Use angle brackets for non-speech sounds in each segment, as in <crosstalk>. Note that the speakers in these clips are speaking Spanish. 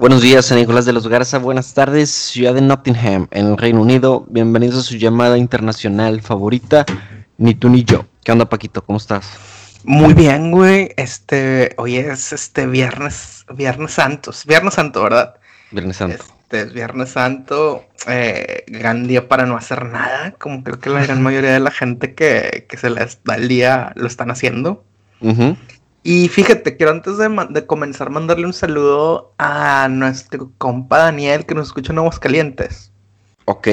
Buenos días, San Nicolás de los Garza. Buenas tardes, ciudad de Nottingham, en el Reino Unido. Bienvenidos a su llamada internacional favorita, ni tú ni yo. ¿Qué onda, Paquito? ¿Cómo estás? Muy bien, güey. Este, hoy es este viernes, Viernes Santos, Viernes Santo, ¿verdad? Viernes Santo. Este es Viernes Santo, eh, gran día para no hacer nada, como creo que la gran mayoría de la gente que, que se les da el día lo están haciendo. Y fíjate, quiero antes de, de comenzar mandarle un saludo a nuestro compa Daniel que nos escucha en Aguascalientes. Ok.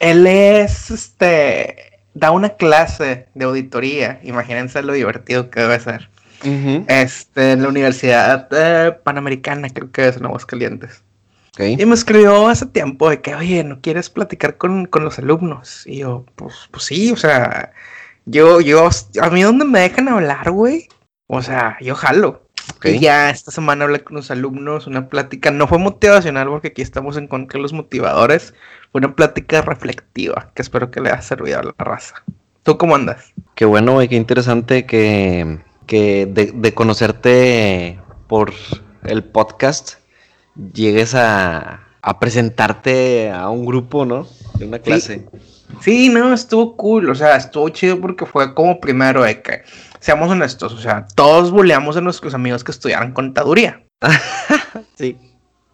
Él es, este, da una clase de auditoría, imagínense lo divertido que debe ser. Este, en la Universidad eh, Panamericana, creo que es en Aguascalientes. Ok. Y me escribió hace tiempo de que, oye, ¿no quieres platicar con, con los alumnos? Y yo, pues, pues sí, o sea, yo, yo, a mí donde me dejan hablar, güey, o sea, yo jalo. Y ya esta semana hablé con los alumnos, una plática, no fue motivacional porque aquí estamos en contra de los motivadores, fue una plática reflectiva que espero que le haya servido a la raza. ¿Tú cómo andas? Qué bueno, güey, qué interesante que, que de, de conocerte por el podcast llegues a, a presentarte a un grupo, ¿no? De una clase. Sí, no, estuvo cool, o sea, estuvo chido porque fue como primero de que, seamos honestos, o sea, todos bulleamos a nuestros amigos que estudiaran contaduría. <laughs> Sí.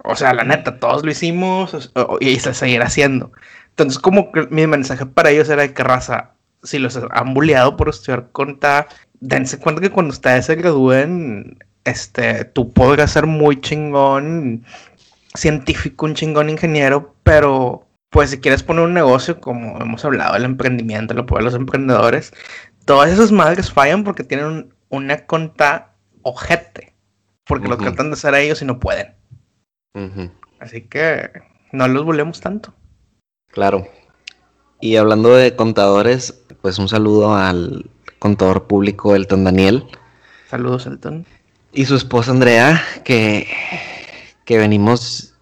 O sea, la neta, todos lo hicimos y se seguirá haciendo. Entonces, como que mi mensaje para ellos era de que raza, si los han bulleado por estudiar conta, dense cuenta que cuando ustedes se gradúen, este, tú podrás ser muy chingón científico, un chingón ingeniero, pero pues si quieres poner un negocio, como hemos hablado, el emprendimiento, apoyo a los emprendedores, todas esas madres fallan porque tienen un- una conta ojete, porque lo tratan de hacer a ellos y no pueden. Así que no los volvemos tanto. Claro. Y hablando de contadores, pues un saludo al contador público Elton Daniel Saludos, Elton. y su esposa Andrea, que, que venimos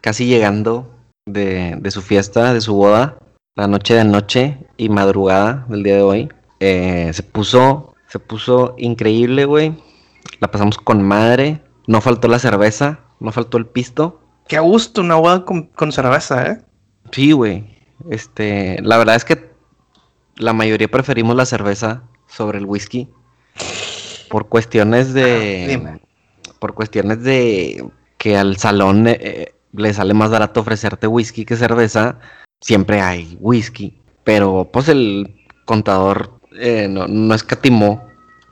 casi llegando de, de su fiesta, de su boda, la noche de noche y madrugada del día de hoy. Eh, se puso, se puso increíble, güey. La pasamos con madre. No faltó la cerveza, no faltó el pisto. Qué gusto, una boda con, con cerveza, ¿eh? Sí, güey. Este, la verdad es que la mayoría preferimos la cerveza sobre el whisky por cuestiones de Ah, por cuestiones de que al salón eh, le sale más barato ofrecerte whisky que cerveza. Siempre hay whisky, pero pues el contador eh, no, no escatimó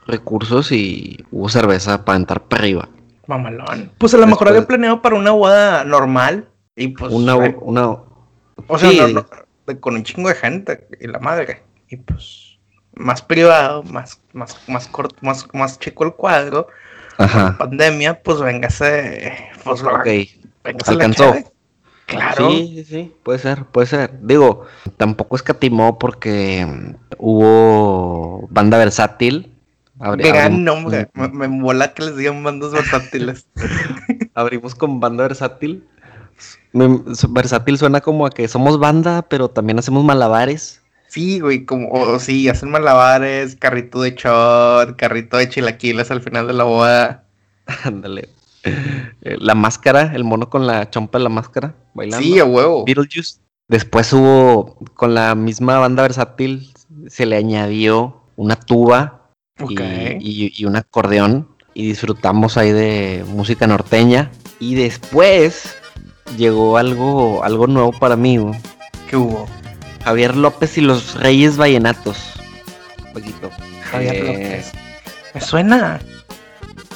recursos y hubo cerveza para entrar para arriba. Mamalón. Pues a lo mejor había planeado para una boda normal. Y pues. una, eh, una, o sea, sí, no- no- con un chingo de gente y la madre. Y pues. Más privado, más, más, más corto, más, más chico el cuadro. ajá, Pandemia, pues véngase. Pues lo. Alcanzó. Claro. Sí, sí, sí, puede ser, puede ser. Digo, tampoco escatimó porque mm, hubo banda versátil. Abrimos- nombre. Me, me mola que les digan bandos versátiles. <laughs> Abrimos con banda versátil. Me- versátil suena como a que somos banda, pero también hacemos malabares. Sí, güey, como, o, sí, hacen malabares, carrito de shot, carrito de chilaquiles al final de la boda. <laughs> Ándale. Eh, La máscara, el mono con la chompa de la máscara, bailando. Sí, a huevo. Beetlejuice. Después hubo, con la misma banda versátil, se le añadió una tuba y- Ok. y, y un acordeón y disfrutamos ahí de música norteña y después llegó algo algo nuevo para mí güey. ¿Qué hubo? Javier López y los Reyes Vallenatos Paquito. Javier Eh, López. Me suena.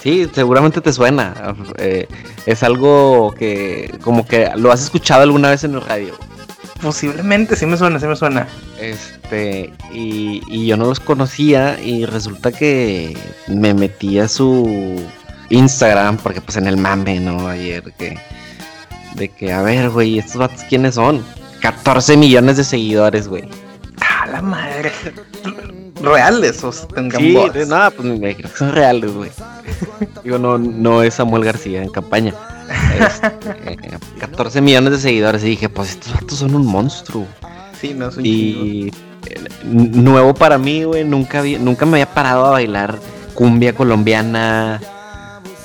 Sí seguramente te suena eh, es algo que como que lo has escuchado alguna vez en el radio Posiblemente, sí me suena, sí me suena. Este, y, y yo no los conocía y resulta que me metí a su Instagram, porque pues en el mame, ¿no? Ayer, que, de que, a ver, güey, ¿estos vatos quiénes son? 14 millones de seguidores, güey. La madre. Reales, o sea, tengan Sí, de nada, pues me creo que son reales, güey. <laughs> Digo, no, no es Samuel García en campaña. Este, <laughs> 14 millones de seguidores y dije, pues estos vatos son un monstruo. Sí, no es un. Y eh, nuevo para mí, güey. Nunca, había- nunca me había parado a bailar cumbia colombiana.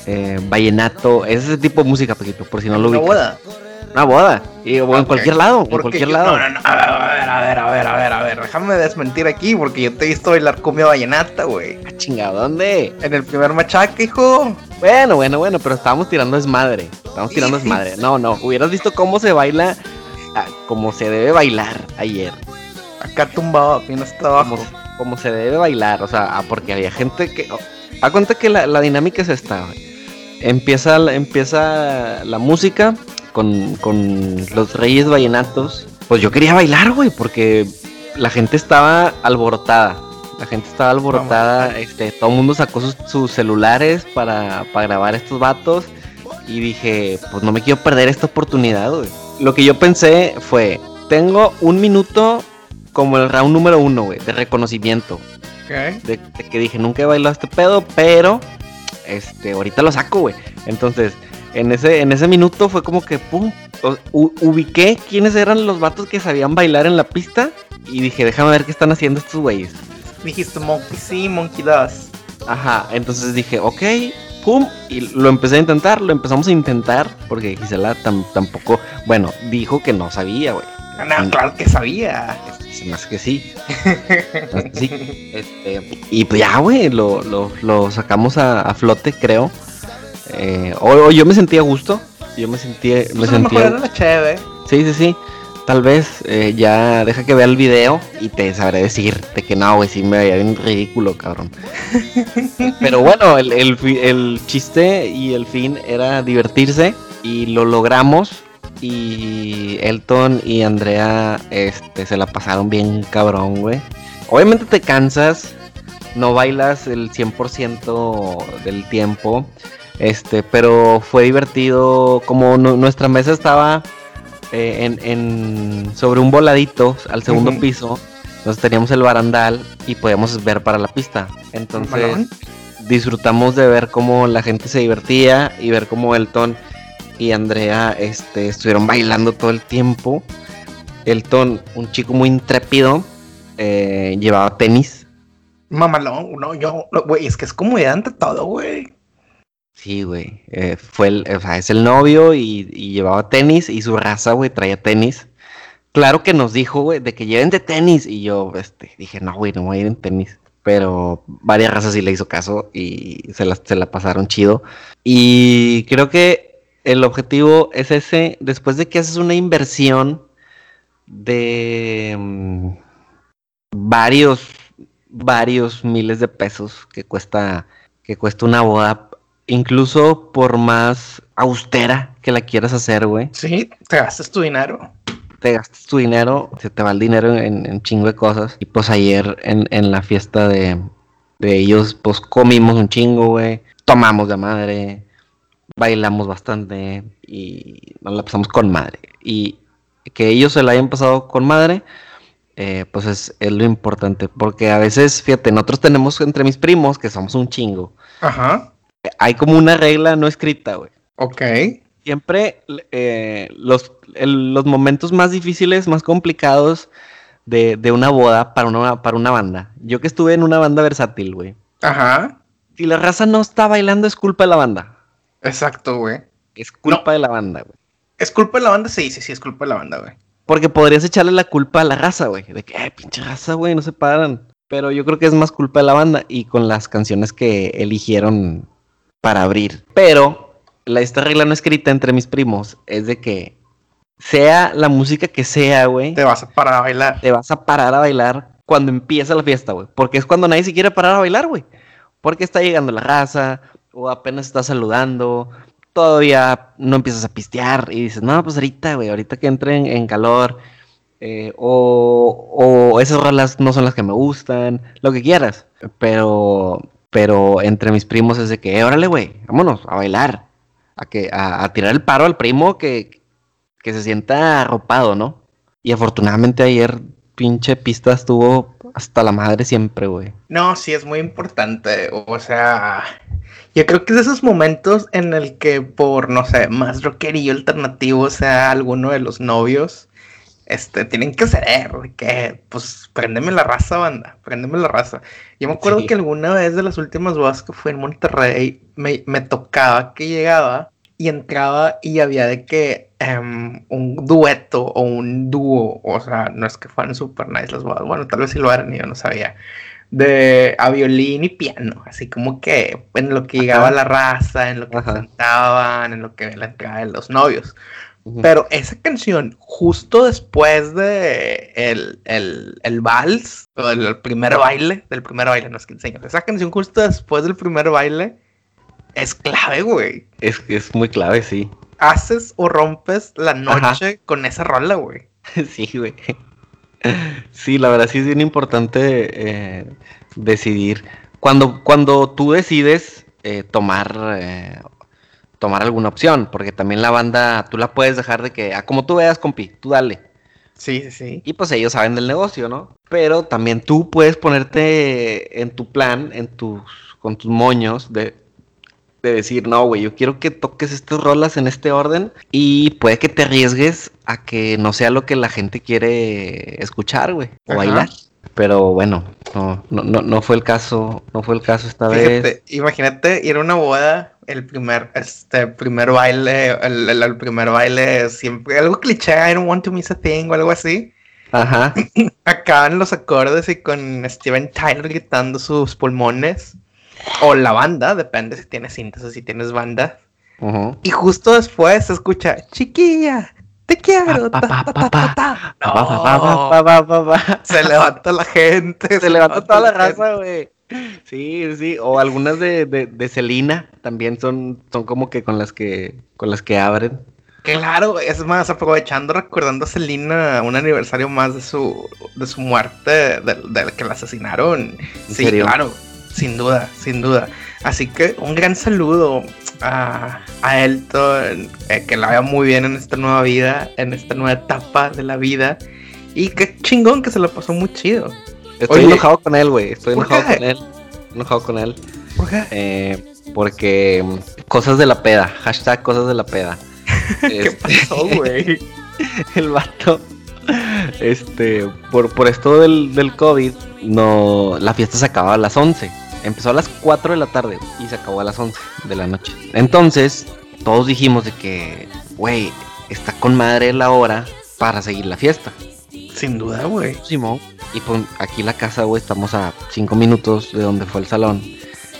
eh, vallenato, ese tipo de música, Paquito, por si no lo Una ubicas. boda. Una boda. Y, o en Ok. cualquier lado, en cualquier yo- lado. No, no, no. A ver, a ver, a ver, a ver, a ver. Déjame desmentir aquí porque yo te he visto bailar cumbia vallenata, güey. Ah, chingado, ¿dónde? En el primer machaca, hijo. Bueno, bueno, bueno, pero estábamos tirando desmadre. Estábamos tirando desmadre. No, no, hubieras visto cómo se baila, ah, como se debe bailar ayer. Acá tumbado, bien hasta abajo. Como, como se debe bailar, o sea, ah, porque había gente que... oh, a cuenta que la, la dinámica es esta, güey. Empieza, la- empieza la música con, con los reyes vallenatos. Pues yo quería bailar, güey, porque la gente estaba alborotada. La gente estaba alborotada, este, todo el mundo sacó sus, sus celulares para, para grabar estos vatos. Y dije, pues no me quiero perder esta oportunidad, güey. Lo que yo pensé fue, tengo un minuto como el round número uno, güey, de reconocimiento. Ok. De, de que dije, nunca he bailado este pedo, pero este, ahorita lo saco, güey. Entonces, en ese, en ese minuto fue como que, pum, u- ubiqué quiénes eran los vatos que sabían bailar en la pista. Y dije, déjame ver qué están haciendo estos güeyes. Dijiste Monkey sí, Monkey das. Ajá, entonces dije, ok, pum, y lo empecé a intentar, lo empezamos a intentar, porque Gisela tam- tampoco, bueno, dijo que no sabía, güey. No, Mm. claro que sabía. Hace que sí. <laughs> Que sí. Este, y pues ya, güey, lo, lo, lo sacamos a, a flote, creo. Eh, o, o yo me sentía a gusto. Yo me sentía. Me Pues a lo mejor sentía era chévere. sí, sí, sí. Tal vez eh, ya deja que vea el video y te sabré decir de que no, güey, sí me veía bien ridículo, cabrón. <laughs> Pero bueno, el, el, el chiste y el fin era divertirse y lo logramos. Y Elton y Andrea este, se la pasaron bien cabrón, güey. Obviamente te cansas, no bailas el 100% del tiempo, este, pero fue divertido. Como nu- nuestra mesa estaba eh, en, en- sobre un voladito al segundo piso, entonces teníamos el barandal y podíamos ver para la pista. Entonces Malón. disfrutamos de ver cómo la gente se divertía y ver cómo Elton y Andrea este, estuvieron bailando todo el tiempo. Elton, un chico muy intrépido, eh, llevaba tenis. Mamalón, no, yo, güey, es que es comodidad ante todo, güey. Sí, güey. eh, fue el, o sea, es el novio y, llevaba tenis y su raza, güey, traía tenis. Claro que nos dijo, güey, de que lleven de tenis. Y yo, este, dije, no, güey, no voy a ir en tenis. Pero varias razas sí le hizo caso y se la, se la pasaron chido. Y creo que el objetivo es ese, después de que haces una inversión de mm, varios, varios miles de pesos que cuesta, que cuesta una boda, incluso por más austera que la quieras hacer, güey Sí, te gastas tu dinero. te gastas tu dinero, se te va el dinero en, en chingo de cosas. Y pues ayer en, en la fiesta de, de ellos, pues comimos un chingo, güey. Tomamos de madre, bailamos bastante y nos la pasamos con madre. Y que ellos se la hayan pasado con madre, eh, pues es, es lo importante. Porque a veces, fíjate, nosotros tenemos entre mis primos, que somos un chingo, Ajá. Hay como una regla no escrita, güey Ok. siempre eh, los, el- los momentos más difíciles, más complicados de, de una boda para una, para una banda. Yo que estuve en una banda versátil, güey. Ajá. Si la raza no está bailando, es culpa de la banda. Exacto, güey. Es culpa de la banda, güey. ¿Es culpa de la banda? Sí, sí, sí, es culpa de la banda, güey. Porque podrías echarle la culpa a la raza, güey. De que, eh, pinche raza, güey, no se paran. Pero yo creo que es más culpa de la banda y con las canciones que eligieron para abrir. Pero la, esta regla no escrita entre mis primos es de que sea la música que sea, güey, Te vas a parar a bailar. te vas a parar a bailar cuando empieza la fiesta, güey. Porque es cuando nadie se quiere parar a bailar, güey. Porque está llegando la raza, o apenas está saludando, todavía no empiezas a pistear y dices, no, pues ahorita, güey, ahorita que entre en, en calor, eh, o, o esas rolas no son las que me gustan, lo que quieras. Pero, pero entre mis primos es de que, eh, órale, güey, vámonos a bailar, a, que, a, tirar el paro al primo que, que se sienta arropado, ¿no? Y afortunadamente ayer pinche pista estuvo hasta la madre siempre, güey. No, sí, es muy importante. O sea, yo creo que es de esos momentos en el que por, no sé, más rockerillo alternativo sea alguno de los novios, este, tienen que ceder, que, pues, préndeme la raza, banda, préndeme la raza. Yo me acuerdo que alguna vez de las últimas bodas que fue en Monterrey, me, me tocaba que llegaba y entraba y había de que em, un dueto o un dúo, o sea, no es que fueran super nice las bodas, bueno, tal vez sí lo eran y yo no sabía, de a violín y piano, así como que en lo que llegaba la raza, en lo que cantaban, en lo que la entrada de los novios. Pero esa canción, justo después de el, el, el vals, o el, primer baile, del primer baile, no es que enseño, esa canción justo después del primer baile, es clave, güey. Es, es muy clave, sí. Haces o rompes la noche con esa rola, güey. <laughs> sí, güey. Sí, la verdad sí es bien importante eh, decidir. Cuando, cuando tú decides eh, tomar, eh, tomar alguna opción, porque también la banda, tú la puedes dejar de que, ah, como tú veas, compi, tú dale. Sí, sí, sí. Y pues ellos saben del negocio, ¿no? Pero también tú puedes ponerte en tu plan, en tus, con tus moños de, de decir, no, güey, yo quiero que toques estas rolas en este orden y puede que te arriesgues a que no sea lo que la gente quiere escuchar, güey, o bailar. Pero bueno, no, no, no, fue el caso, no fue el caso esta vez. Imagínate ir a una boda, el primer, este, primer baile, el, el, primer baile siempre, algo cliché, I don't want to miss a thing o algo así. Ajá. <clears throat> Acaban los acordes y con Steven Tyler gritando sus pulmones. O la banda, depende si tienes cintas o si tienes banda. Y justo después se escucha, chiquilla, te quiero. Se levanta la gente. Se, levanta toda la raza, güey. Sí, sí, o algunas de, de, de Celina también son, son como que con las que con las que abren. Claro, es más, aprovechando, recordando a Celina un aniversario más de su de su muerte, del que la asesinaron. Sí, claro sin duda, sin duda. Así que un gran saludo a, a Elton, eh, que la vaya muy bien en esta nueva vida, en esta nueva etapa de la vida. Y qué chingón que se lo pasó muy chido. Estoy enojado con él, güey. Estoy enojado con él. Enojado con él. ¿Por qué? Eh, porque mm, cosas de la peda. Hashtag cosas de la peda. <laughs> ¿Qué este, pasó, <laughs> güey? el vato. Este, por, por esto del, del COVID, no, la fiesta se acababa a las 11. Empezó a las 4 de la tarde y se acabó a las 11 de la noche. Entonces, todos dijimos de que, güey, está con madre la hora para seguir la fiesta. Sin duda, güey. Simón. Y pues aquí la casa, güey, estamos a 5 minutos de donde fue el salón.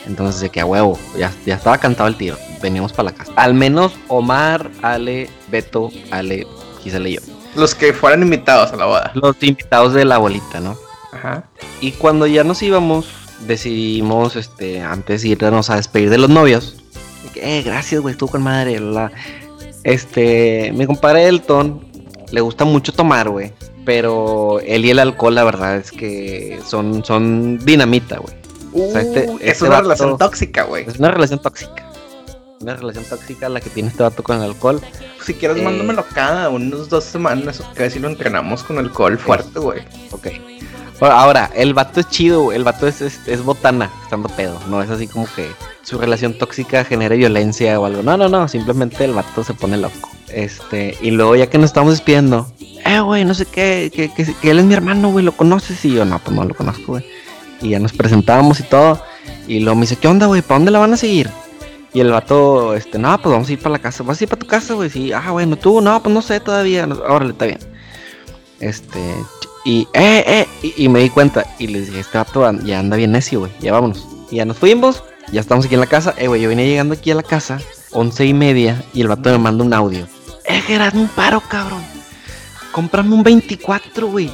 Entonces, de que a huevo, ya, ya estaba cantado el tiro. Veníamos para la casa. Al menos Omar, Ale, Beto, Ale, Gisela y yo. Los que fueran invitados a la boda. Los invitados de la abuelita, ¿no? Ajá. Y cuando ya nos íbamos, decidimos, este, antes irnos a despedir de los novios. Eh, gracias, güey, estuvo con madre. La... Este, mi compadre Elton le gusta mucho tomar, güey. Pero él y el alcohol, la verdad es que son, son dinamita, güey. o sea, este, es este una relación tóxica, güey. Es una relación tóxica. Una relación tóxica la que tiene este vato con el alcohol. Si quieres, eh, mándamelo cada unos dos semanas, que si lo entrenamos con alcohol fuerte, güey. Ok. Ahora, el vato es chido, el vato es, es, botana, estando pedo. No es así como que su relación tóxica genere violencia o algo. No, no, no, simplemente el vato se pone loco. Este, y luego ya que nos estamos despidiendo, eh, güey, no sé qué, que, él es mi hermano, güey, ¿lo conoces? Y yo, no, pues no lo conozco, güey. Y ya nos presentamos y todo. Y luego me dice, ¿qué onda, güey? ¿Para dónde la van a seguir? Y el vato, este, no, pues vamos a ir para la casa. ¿Vas a ir para tu casa, güey? Sí, ah, bueno, tú, no, pues no sé todavía. Órale, está bien. Este, y, eh, eh, y, me di cuenta. Y les dije, este vato ya anda bien necio, güey. Ya vámonos. Y ya nos fuimos. Ya estamos aquí en la casa. Eh, güey, yo venía llegando aquí a la casa. Once y media. Y el vato me manda un audio. Eh, Gerard, un paro, cabrón. Cómprame un 24, güey.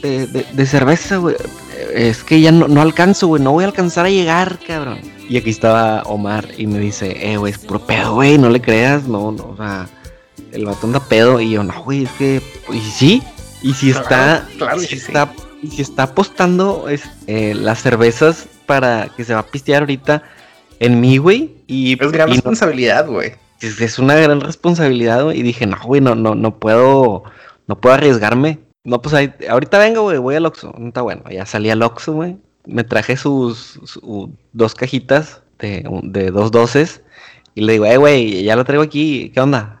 De, cerveza, güey. Es que ya no, no alcanzo, güey. No voy a alcanzar a llegar, cabrón. Y aquí estaba Omar y me dice, eh, güey, es puro pedo, güey. No le creas. No, no, o sea. El vato anda pedo. Y yo, no, güey, es que. Y sí, y si está, si está, y si está apostando eh, las cervezas para que se va a pistear ahorita en mí, güey. Y, es gran responsabilidad, güey. Es, una gran responsabilidad, güey. Y dije, no, güey, no, no, no puedo, no puedo arriesgarme. No, pues ahí, ahorita vengo, güey, voy al Oxxo. No está bueno. Ya salí al Oxxo, güey. Me traje sus, dos cajitas de, de dos doces. Y le digo, eh, güey, ya lo traigo aquí. ¿Qué onda?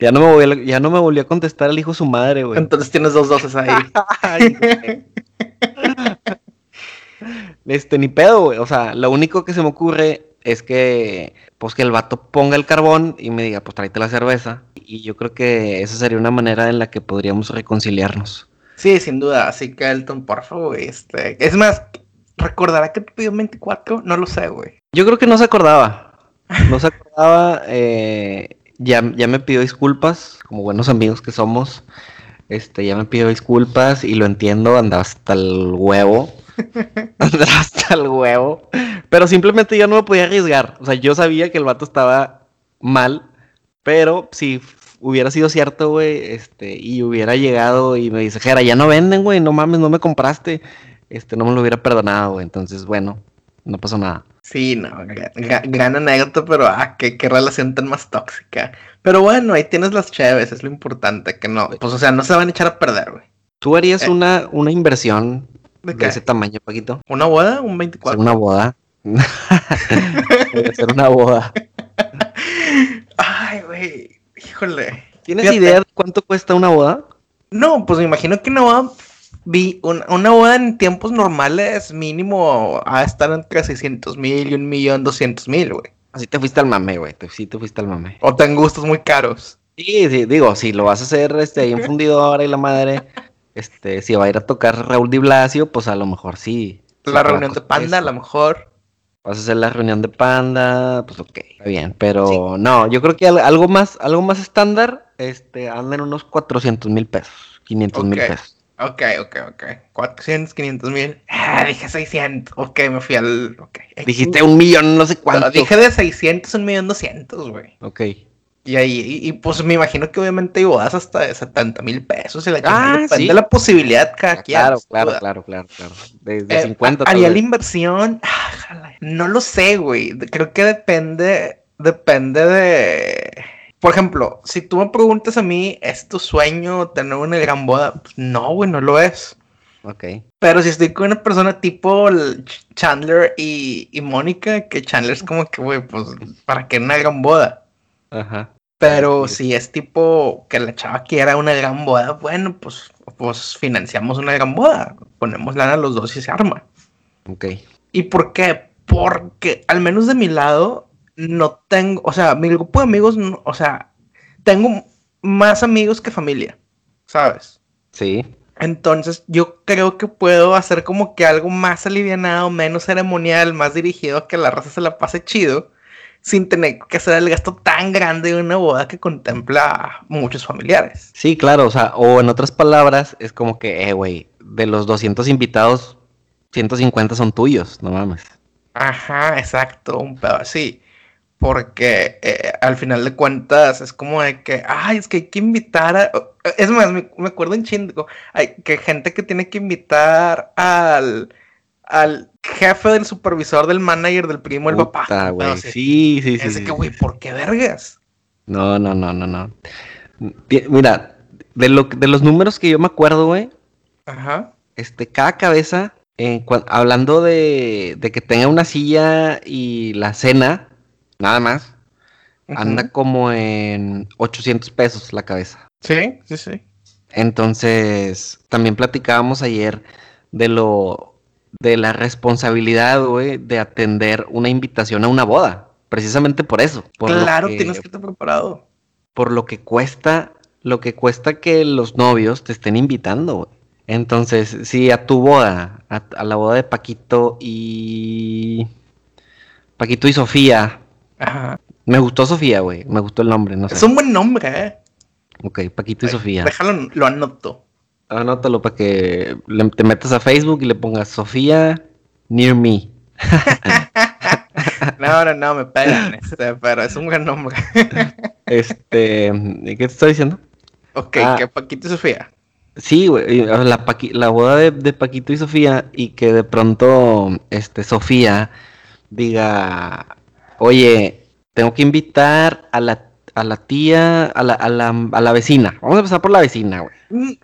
Ya no me volvió, a- ya no me volvió a contestar el hijo de su madre, güey. Entonces tienes dos doces ahí. <laughs> Ay, este, ni pedo, güey. O sea, lo único que se me ocurre es que, pues, que el vato ponga el carbón y me diga, pues, tráete la cerveza. Y yo creo que esa sería una manera en la que podríamos reconciliarnos. Sí, sin duda. Así que Elton, por favor, este. Es más, ¿recordará que te pidió 24? No lo sé, güey. Yo creo que no se acordaba. No se acordaba. eh, ya, ya me pidió disculpas, como buenos amigos que somos. Este, ya me pidió disculpas y lo entiendo, andaba hasta el huevo. <laughs> andaba hasta el huevo. Pero simplemente yo no me podía arriesgar. O sea, yo sabía que el vato estaba mal. Pero si hubiera sido cierto, güey, este, y hubiera llegado y me dice, Jera, ya no venden, güey, no mames, no me compraste. Este, no me lo hubiera perdonado, güey. Entonces, bueno, no pasó nada. Sí, no, gran anécdota, pero ah, qué, qué relación tan más tóxica. Pero bueno, ahí tienes las chéves, es lo importante, que no, pues o sea, no se van a echar a perder, güey. ¿Tú harías Eh. una, una inversión ¿De ese tamaño, Paquito? ¿Una boda? ¿Un Hacer 24? una boda. <laughs> hacer una boda. Ay, güey, híjole. ¿Tienes Fíjate. idea de cuánto cuesta una boda? No, pues me imagino que una boda, vi, un- una boda en tiempos normales mínimo a estar entre 600 mil y un millón doscientos mil, güey. Así te fuiste al mame, güey. Te, sí te fuiste al mame. O ten gustos muy caros. Sí, sí, digo, si lo vas a hacer este, ahí en fundidora y la madre, este, si va a ir a tocar Raúl Di Blasio, pues a lo mejor sí. La te reunión de panda, a lo mejor. Vas a hacer la reunión de panda, pues ok, está bien. Pero no, yo creo que al- algo más, algo más estándar, este, anda en unos 400 mil pesos, 500 mil pesos. Ok, ok, ok. 400, 500 mil. Ah, dije 600. Ok, me fui al. Ok. Dijiste un millón, no sé cuánto. No, dije de 600 a un millón 200, güey. Ok. Y ahí, y, y, pues me imagino que obviamente bodas hasta de 70 mil pesos. Y la Ah, depende sí. de la posibilidad cada quien. Claro, claro, claro, claro, claro. De, de Eh, 50 tal ¿Haría la inversión? Ah. No lo sé, güey. Creo que depende, depende de... Por ejemplo, si tú me preguntas a mí, ¿es tu sueño tener una gran boda? Pues, no, güey, no lo es. Ok. Pero si estoy con una persona tipo Chandler y, y Mónica, que Chandler es como que, güey, pues, ¿para qué una gran boda? Ajá. Pero Sí. si es tipo que la chava quiera una gran boda, bueno, pues, pues financiamos una gran boda. Ponemos lana los dos y se arma. Ok. ¿Y por qué? Porque al menos de mi lado no tengo, o sea, mi grupo de amigos, no- o sea, tengo más amigos que familia, ¿sabes? Sí. Entonces yo creo que puedo hacer como que algo más alivianado, menos ceremonial, más dirigido a que la raza se la pase chido, sin tener que hacer el gasto tan grande de una boda que contempla a muchos familiares. Sí, claro, o sea, o en otras palabras, es como que, eh, güey, de los 200 invitados, 150 son tuyos, no mames. Ajá, exacto, un pedo así. Porque eh, al final de cuentas es como de que, ay, es que hay que invitar a... Es más, me, me acuerdo en chingo, hay que gente que tiene que invitar al, al jefe del supervisor, del manager, del primo, el papá. Puta, güey. así. Sí, sí, sí. Es sí, que, sí. güey, ¿por qué vergas? No, no, no, no, no. Mira, de, lo, de los números que yo me acuerdo, güey, Ajá. este, cada cabeza, hablando de, de que tenga una silla y la cena, nada más, anda como en 800 pesos la cabeza. Sí, sí, sí. Entonces, también platicábamos ayer de lo, de la responsabilidad, güey, de atender una invitación a una boda. Precisamente por eso. Por claro, que- tienes que estar preparado. por lo que cuesta, lo que cuesta que los novios te estén invitando, güey. Entonces, si a tu boda, a, a la boda de Paquito y Paquito y Sofía, Ajá. me gustó Sofía, güey, me gustó el nombre, no sé. Es un buen nombre, ¿eh? Ok, Paquito y Sofía. Déjalo, lo anoto. Anótalo para que le- te metas a Facebook y le pongas Sofía Near Me. <laughs> No, no, no, me pegan, este, pero es un buen nombre. <laughs> Este, ¿qué te estoy diciendo? ok, Ah. que Paquito y Sofía. Sí, güey, la, Paqui- la boda de, de Paquito y Sofía y que de pronto, este, Sofía diga, oye, tengo que invitar a la, a la tía, a la, a la, a la vecina. Vamos a empezar por la vecina, güey.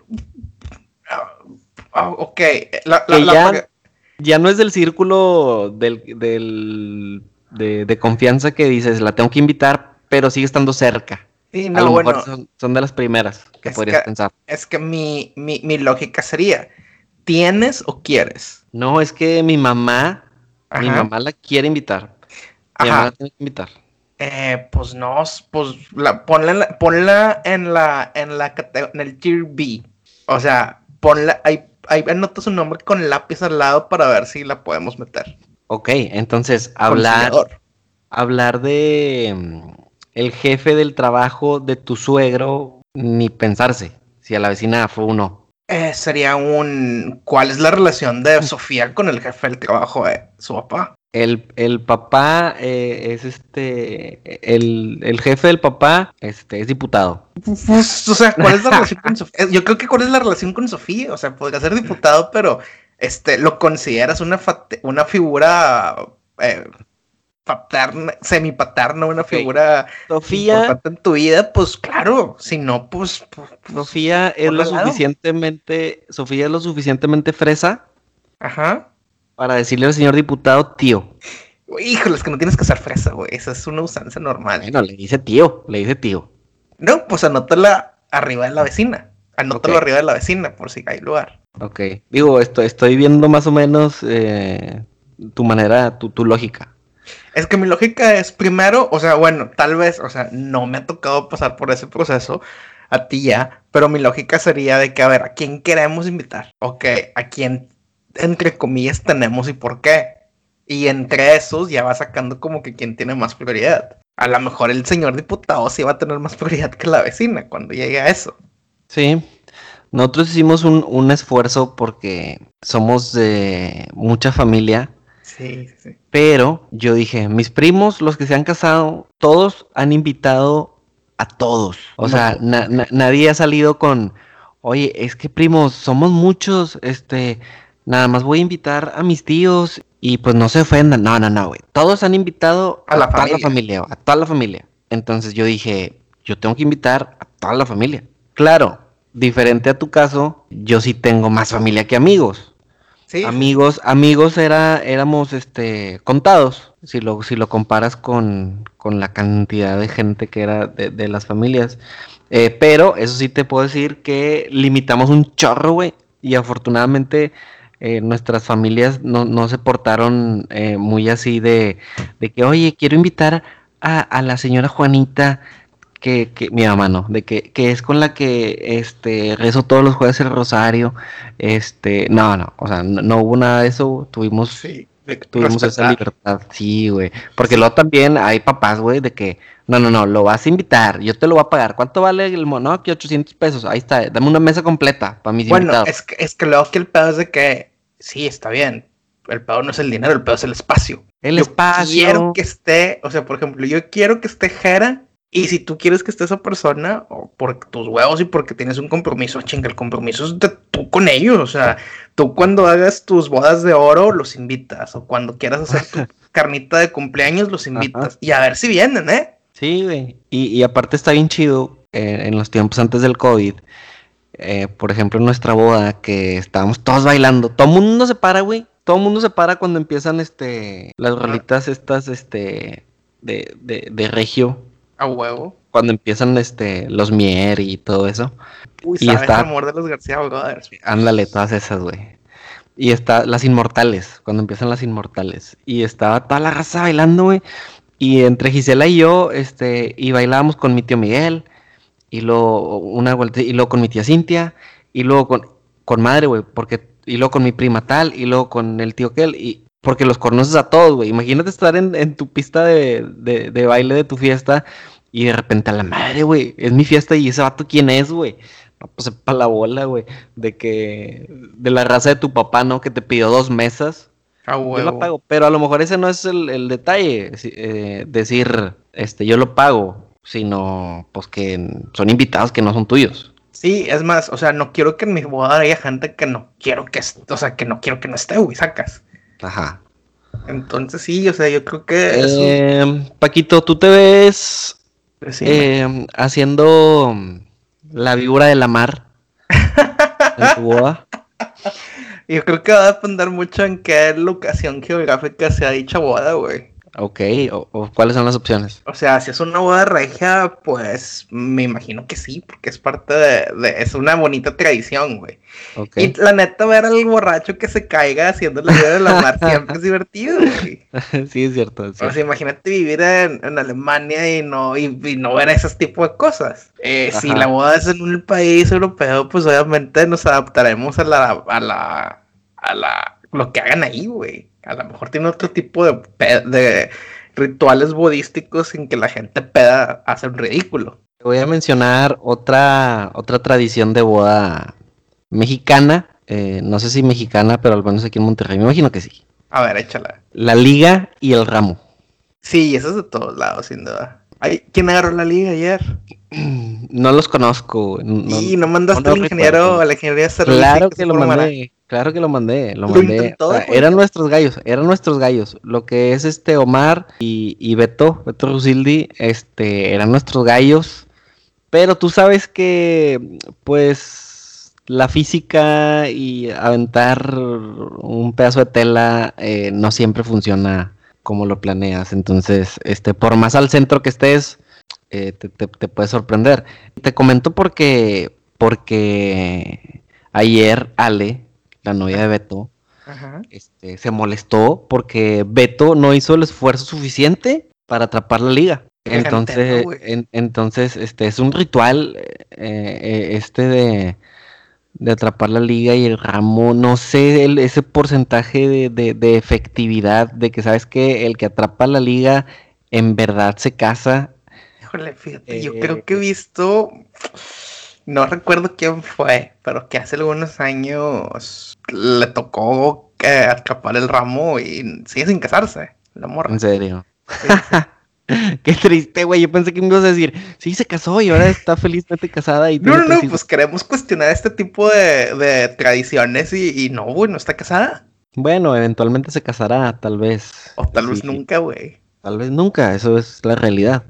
Ah, ok, la, la- Que la- ya- Ya no es del círculo del, del, de, de confianza que dices, la tengo que invitar, pero sigue estando cerca. Sí, a no, lo bueno, mejor son, son de las primeras que podrías que- pensar. es que mi, mi, mi lógica sería, ¿tienes o quieres? No, es que mi mamá, mi mamá la quiere invitar. Ajá. la tiene que invitar. Eh, pues no, pues la, ponla, en la, ponla en la, en la en el tier B. O sea, ponla, ahí, ahí anota su nombre con lápiz al lado para ver si la podemos meter. Ok, entonces hablar, hablar de mm, el jefe del trabajo de tu suegro, ni pensarse. Si a la vecina fue uno. Eh, sería un, ¿cuál es la relación de Sofía con el jefe del trabajo de su papá? El, el papá eh, es este. El, el jefe del papá este, es diputado. Pues, o sea, ¿cuál es la relación con Sofía? Eh, Yo creo que cuál es la relación con Sofía. O sea, podría ser diputado, pero este, lo consideras una, una figura eh, paterna, semipaterna, una figura Sofía, importante en tu vida, pues claro. Si no, pues. pues, pues, Sofía es lo lado. suficientemente. Sofía es lo suficientemente fresa Ajá. Para decirle al señor diputado tío. Híjole, es que no tienes que ser fresa, güey. Esa es una usanza normal. Bueno, le dice tío, le dice tío. No, pues anótala arriba de la vecina. Anótalo arriba de la vecina, por si hay lugar. Ok. Digo, esto, estoy viendo más o menos eh, tu manera, tu, tu lógica. Es que mi lógica es primero, o sea, bueno, tal vez, o sea, no me ha tocado pasar por ese proceso a ti ya, pero mi lógica sería de que, a ver, ¿a quién queremos invitar? Ok, ¿a quién, entre comillas, tenemos y por qué? Y entre esos ya va sacando como que quién tiene más prioridad. A lo mejor el señor diputado sí va a tener más <laughs> prioridad que la vecina cuando llegue a eso. Sí. Nosotros hicimos un, un esfuerzo porque somos de mucha familia. Sí, sí, sí. Pero yo dije, mis primos, los que se han casado, todos han invitado a todos. O No. sea, na- na- nadie ha salido con, oye, es que primos, somos muchos, este, nada más voy a invitar a mis tíos y pues no se ofendan. No, no, no, güey. Todos han invitado A la toda familia. la familia, a toda la familia. Entonces yo dije, yo tengo que invitar a toda la familia. Claro, diferente a tu caso, yo sí tengo más familia que amigos. Sí, Amigos, amigos era, éramos este contados, si lo, si lo comparas con, con la cantidad de gente que era de, de las familias. Eh, pero eso sí te puedo decir que limitamos un chorro, güey. Y afortunadamente eh, nuestras familias no, no se portaron eh, muy así de, de que, oye, quiero invitar a, a la señora Juanita, que, que mi mamá no, de que, que es con la que este rezo todos los jueves el rosario. Este, no, no, o sea, no, no hubo nada de eso, tuvimos sí. Tuvimos esa respetar. libertad, sí, güey. Porque luego también hay papás, güey, de que, no, no, no, lo vas a invitar, yo te lo voy a pagar. ¿Cuánto vale el mono? Aquí 800 pesos, ahí está, dame una mesa completa para mis Bueno, invitados. es que, es que luego que el pedo es de que sí, está bien. El pedo no es el dinero, el pedo es el espacio. El Yo espacio. Quiero que esté, o sea, por ejemplo, yo quiero que esté Jera. Y si tú quieres que esté esa persona, o por tus huevos y porque tienes un compromiso, chinga, el compromiso es de tú con ellos. O sea, tú cuando hagas tus bodas de oro, los invitas. O cuando quieras hacer tu <laughs> carnita de cumpleaños, los invitas. Y a ver si vienen, ¿eh? Sí, güey. Y, y aparte está bien chido eh, en los tiempos antes del COVID. eh, por ejemplo, en nuestra boda, que estábamos todos bailando. Todo el mundo se para, güey. Todo el mundo se para cuando empiezan este las rolitas estas este de, de, de regio. A huevo. Cuando empiezan este los Mier y todo eso. Uy, Y sabes está- amor de los García Brothers. Ándale, todas esas, güey. Y está las inmortales, cuando empiezan las inmortales. Y estaba toda la raza bailando, güey. Y entre Gisela y yo, este, y bailábamos con mi tío Miguel, y luego una vuelta, y luego con mi tía Cintia, y luego con, con madre, güey, porque, y luego con mi prima tal, y luego con el tío Kel, y porque los conoces a todos, güey. Imagínate estar en, en tu pista de, de, de baile de tu fiesta, y de repente a la madre, güey, es mi fiesta, y ese vato, ¿quién es, güey? No, pues sepa la bola, güey, de que, de la raza de tu papá, ¿no? Que te pidió dos mesas. A Yo la pago, pero a lo mejor ese no es el, el detalle, eh, decir, este, yo lo pago, sino, pues que son invitados que no son tuyos. Sí, es más, o sea, no quiero que en mi boda haya gente que no quiero que, o sea, que no quiero que no esté, güey, sacas. Ajá. Entonces sí, o sea, yo creo que Eh, Paquito, ¿tú te ves pues, eh, haciendo la víbora de la mar en tu boda? <laughs> yo creo que va a depender mucho en qué locación geográfica sea dicha boda, güey. Ok, o, o ¿cuáles son las opciones? O sea, si es una boda regia, pues me imagino que sí, porque es parte de, de- es una bonita tradición, güey. Ok. Y la neta, ver al borracho que se caiga haciendo la vida de la mar siempre es divertido, güey. <laughs> sí, es cierto. es O cierto. sea, imagínate vivir en, en Alemania y no, y, y no ver esos tipos de cosas. Eh, si la boda es en un país europeo, pues obviamente nos adaptaremos a la, a la, a la, lo que hagan ahí, güey. A lo mejor tiene otro tipo de, rituales budísticos sin que la gente peda hacer un ridículo. Te voy a mencionar otra, otra tradición de boda mexicana. eh, no sé si mexicana, pero al menos aquí en Monterrey. Me imagino que sí. A ver, échala. La liga y el ramo. Sí, eso es de todos lados, sin duda. Ay, ¿Quién agarró la liga ayer? <clears throat> No los conozco. No, y no mandaste no al ingeniero, al ingeniero de servicio Claro que lo mandé, claro que lo mandé, lo Lo mandé. intentó, O sea, eran nuestros gallos, eran nuestros gallos. Lo que es este Omar y, y Beto, Beto Rusildi, este, eran nuestros gallos. Pero tú sabes que, pues, la física y aventar un pedazo de tela eh, no siempre funciona como lo planeas. Entonces, este, por más al centro que estés, eh, te, te, te puede sorprender. Te comento porque, porque ayer Ale, la novia de Beto, Ajá. este, se molestó porque Beto no hizo el esfuerzo suficiente para atrapar la liga. Entonces, en- entonces, este es un ritual, eh, eh, este de, de atrapar la liga y el ramo, no sé el- ese porcentaje de, de- de efectividad de que sabes que el que atrapa la liga en verdad se casa. Híjole, fíjate, yo Eh, creo que he visto, no recuerdo quién fue, pero que hace algunos años le tocó eh, atrapar el ramo y sigue sin casarse, la morra. En serio. Sí, <laughs> Qué triste, güey. Yo pensé que me ibas a decir, sí, se casó y ahora está felizmente casada. Y No, no, no, tres hijos". pues queremos cuestionar este tipo de, de tradiciones y, y no, güey, no está casada. Bueno, eventualmente se casará, tal vez. O tal vez nunca, güey. Tal vez nunca, eso es la realidad.